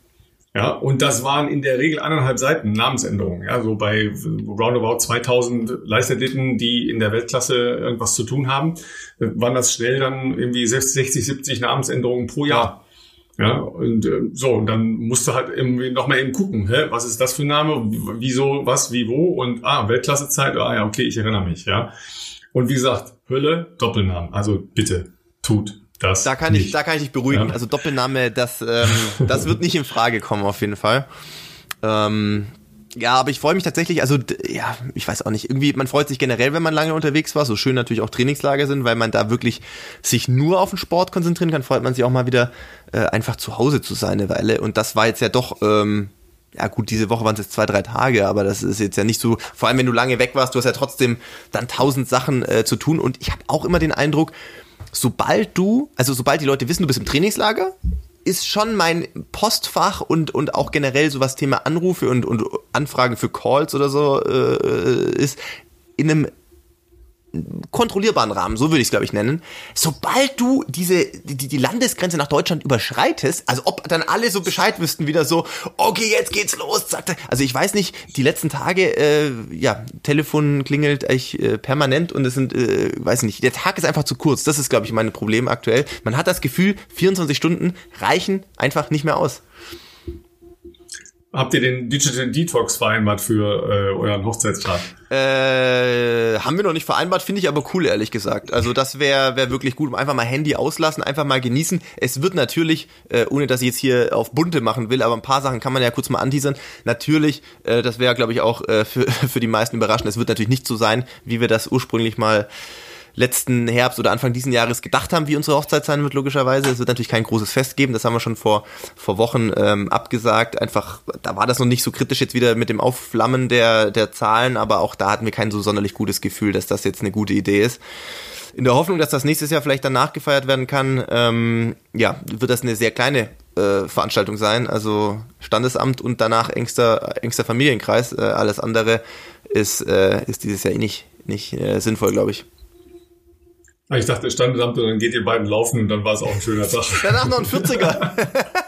Ja, und das waren in der Regel anderthalb Seiten Namensänderungen. Ja, so bei roundabout 2000 Leichtathleten, die in der Weltklasse irgendwas zu tun haben, waren das schnell dann irgendwie 60, 70 Namensänderungen pro Jahr. Ja, und äh, so, und dann musst du halt irgendwie nochmal eben gucken, hä, was ist das für ein Name, wieso, was, wie, wo und ah, Weltklassezeit, ah ja, okay, ich erinnere mich, ja. Und wie gesagt, Hölle, Doppelnamen. Also bitte, tut das. Da kann nicht. ich, da kann ich dich beruhigen. Ja. Also Doppelname, das, ähm, das wird nicht in Frage kommen auf jeden Fall. Ähm, ja, aber ich freue mich tatsächlich, also ja, ich weiß auch nicht, irgendwie, man freut sich generell, wenn man lange unterwegs war, so schön natürlich auch Trainingslager sind, weil man da wirklich sich nur auf den Sport konzentrieren kann, freut man sich auch mal wieder äh, einfach zu Hause zu sein eine Weile. Und das war jetzt ja doch ähm, ja gut, diese Woche waren es jetzt zwei, drei Tage, aber das ist jetzt ja nicht so, vor allem wenn du lange weg warst, du hast ja trotzdem dann tausend Sachen äh, zu tun und ich habe auch immer den Eindruck, sobald du, also sobald die Leute wissen, du bist im Trainingslager, ist schon mein Postfach und, und auch generell so was Thema Anrufe und, und Anfragen für Calls oder so äh, ist, in einem kontrollierbaren Rahmen, so würde ich es, glaube ich, nennen. Sobald du diese, die, die Landesgrenze nach Deutschland überschreitest, also ob dann alle so Bescheid wüssten, wieder so, okay, jetzt geht's los, sagt. Also ich weiß nicht, die letzten Tage, äh, ja, Telefon klingelt eigentlich äh, permanent und es sind, äh, weiß nicht, der Tag ist einfach zu kurz. Das ist, glaube ich, mein Problem aktuell. Man hat das Gefühl, 24 Stunden reichen einfach nicht mehr aus. Habt ihr den Digital Detox vereinbart für äh, euren Hochzeitstag? Äh, haben wir noch nicht vereinbart, finde ich aber cool, ehrlich gesagt. Also das wäre wär wirklich gut. Einfach mal Handy auslassen, einfach mal genießen. Es wird natürlich, äh, ohne dass ich jetzt hier auf bunte machen will, aber ein paar Sachen kann man ja kurz mal anteasern. Natürlich, äh, das wäre, glaube ich, auch äh, für, für die meisten überraschend. Es wird natürlich nicht so sein, wie wir das ursprünglich mal letzten Herbst oder Anfang diesen Jahres gedacht haben, wie unsere Hochzeit sein wird, logischerweise. Es wird natürlich kein großes Fest geben, das haben wir schon vor, vor Wochen ähm, abgesagt. Einfach, da war das noch nicht so kritisch jetzt wieder mit dem Aufflammen der, der Zahlen, aber auch da hatten wir kein so sonderlich gutes Gefühl, dass das jetzt eine gute Idee ist in der Hoffnung, dass das nächstes Jahr vielleicht dann nachgefeiert werden kann, ähm, ja, wird das eine sehr kleine äh, Veranstaltung sein. Also Standesamt und danach engster, engster Familienkreis. Äh, alles andere ist, äh, ist dieses Jahr eh nicht, nicht äh, sinnvoll, glaube ich. Ah, ich dachte Standesamt und dann geht ihr beiden laufen und dann war es auch ein schöner Tag. Danach noch ein 40er.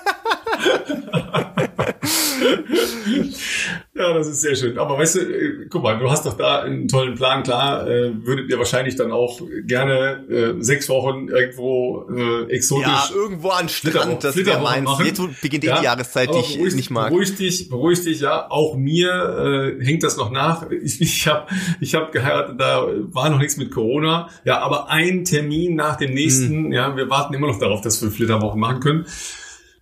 Ja, das ist sehr schön. Aber weißt du, äh, guck mal, du hast doch da einen tollen Plan. Klar, äh, würdet ihr wahrscheinlich dann auch gerne äh, sechs Wochen irgendwo äh, exotisch. Ja, irgendwo an Strand, das wäre meins. Jetzt beginnt eh ja, die Jahreszeit, die ich nicht mag. Beruhig dich, beruhig dich, ja. Auch mir äh, hängt das noch nach. Ich, ich habe ich hab geheiratet, da war noch nichts mit Corona. Ja, aber ein Termin nach dem nächsten. Hm. Ja, wir warten immer noch darauf, dass wir Flitterwochen machen können.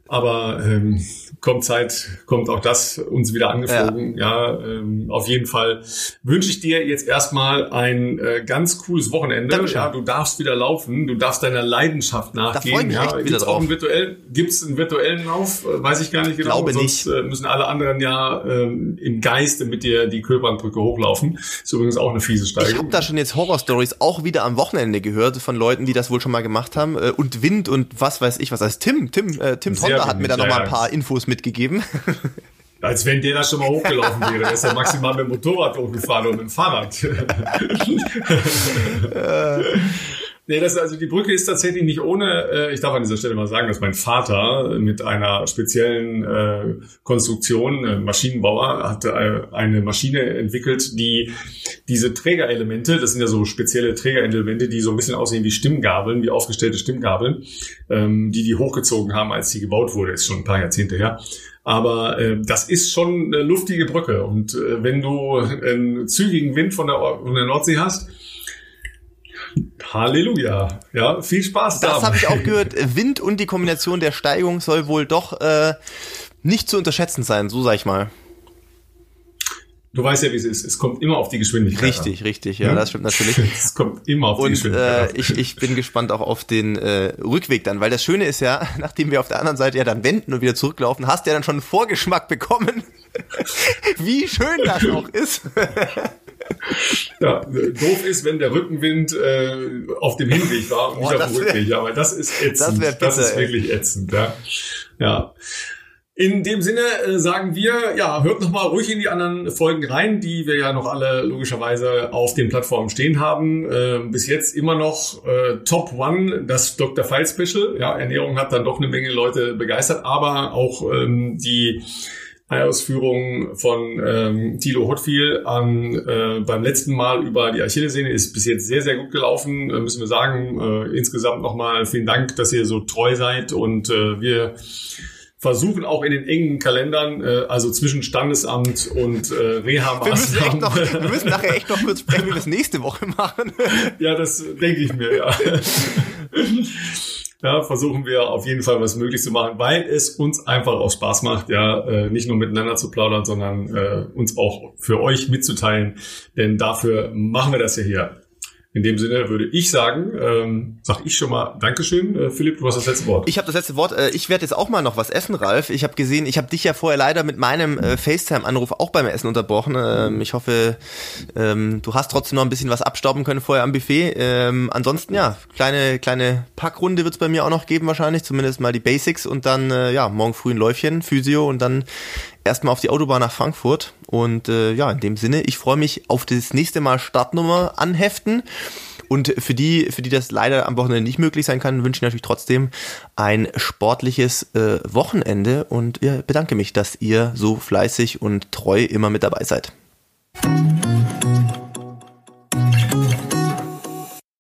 Aber ähm, kommt Zeit, kommt auch das uns wieder angeflogen. Ja, ja ähm, auf jeden Fall wünsche ich dir jetzt erstmal ein äh, ganz cooles Wochenende. Dankeschön. Ja, du darfst wieder laufen, du darfst deiner Leidenschaft nachgehen. Da ja, gibt's auch einen virtuellen, gibt's einen virtuellen Lauf? Äh, weiß ich gar nicht genau. Glaube Sonst nicht. Äh, müssen alle anderen ja ähm, im Geiste mit dir die Köpernbrücke hochlaufen. Ist übrigens auch eine fiese Steigung. Ich habe da schon jetzt Horror-Stories auch wieder am Wochenende gehört von Leuten, die das wohl schon mal gemacht haben. Äh, und Wind und was weiß ich was. Also Tim, Tim, äh, Tim Sehr Tonda hat mir da noch mal ein paar Infos mitgegeben. Als wenn der da schon mal hochgelaufen wäre. Der ist ja maximal mit dem Motorrad hochgefahren und mit dem Fahrrad. Nee, das, also die Brücke ist tatsächlich nicht ohne, äh, ich darf an dieser Stelle mal sagen, dass mein Vater mit einer speziellen äh, Konstruktion, äh, Maschinenbauer, hat äh, eine Maschine entwickelt, die diese Trägerelemente, das sind ja so spezielle Trägerelemente, die so ein bisschen aussehen wie Stimmgabeln, wie aufgestellte Stimmgabeln, ähm, die die hochgezogen haben, als sie gebaut wurde, ist schon ein paar Jahrzehnte her. Aber äh, das ist schon eine luftige Brücke. Und äh, wenn du einen zügigen Wind von der, von der Nordsee hast, Halleluja. Ja, viel Spaß da. Das habe ich auch gehört. Wind und die Kombination der Steigung soll wohl doch äh, nicht zu unterschätzen sein, so sag ich mal. Du weißt ja, wie es ist. Es kommt immer auf die Geschwindigkeit. Richtig, an. richtig, ja, ja, das stimmt natürlich. es kommt immer auf die und, Geschwindigkeit. Äh, ich, ich bin gespannt auch auf den äh, Rückweg dann, weil das Schöne ist ja, nachdem wir auf der anderen Seite ja dann wenden und wieder zurücklaufen, hast du ja dann schon einen Vorgeschmack bekommen, wie schön das auch ist. Ja, doof ist, wenn der Rückenwind äh, auf dem Hinweg war und nicht auf dem Rückweg. Ja, aber das ist ätzend. Das, bitter, das ist wirklich ätzend. Ja. ja. In dem Sinne äh, sagen wir, ja, hört noch mal ruhig in die anderen Folgen rein, die wir ja noch alle logischerweise auf den Plattformen stehen haben. Äh, bis jetzt immer noch äh, Top One, das Dr. File Special. Ja, Ernährung hat dann doch eine Menge Leute begeistert, aber auch ähm, die Ausführung von ähm, Thilo Hotfield an, äh, beim letzten Mal über die Achillessehne ist bis jetzt sehr, sehr gut gelaufen, äh, müssen wir sagen. Äh, insgesamt nochmal vielen Dank, dass ihr so treu seid und äh, wir versuchen auch in den engen Kalendern, äh, also zwischen Standesamt und äh, reha wir müssen, echt noch, wir müssen nachher echt noch kurz sprechen, wie wir es nächste Woche machen. ja, das denke ich mir, ja. ja, versuchen wir auf jeden Fall was möglich zu machen, weil es uns einfach auch Spaß macht, ja, äh, nicht nur miteinander zu plaudern, sondern äh, uns auch für euch mitzuteilen. Denn dafür machen wir das ja hier. In dem Sinne würde ich sagen, ähm, sag ich schon mal Dankeschön, äh, Philipp, du hast das letzte Wort. Ich habe das letzte Wort. Äh, ich werde jetzt auch mal noch was essen, Ralf. Ich habe gesehen, ich habe dich ja vorher leider mit meinem äh, FaceTime-Anruf auch beim Essen unterbrochen. Ähm, ich hoffe, ähm, du hast trotzdem noch ein bisschen was abstauben können vorher am Buffet. Ähm, ansonsten ja, kleine kleine Packrunde wird's bei mir auch noch geben wahrscheinlich, zumindest mal die Basics und dann äh, ja morgen früh ein Läufchen, Physio und dann erstmal auf die Autobahn nach Frankfurt. Und äh, ja, in dem Sinne, ich freue mich auf das nächste Mal Startnummer anheften. Und für die, für die das leider am Wochenende nicht möglich sein kann, wünsche ich natürlich trotzdem ein sportliches äh, Wochenende und ja, bedanke mich, dass ihr so fleißig und treu immer mit dabei seid.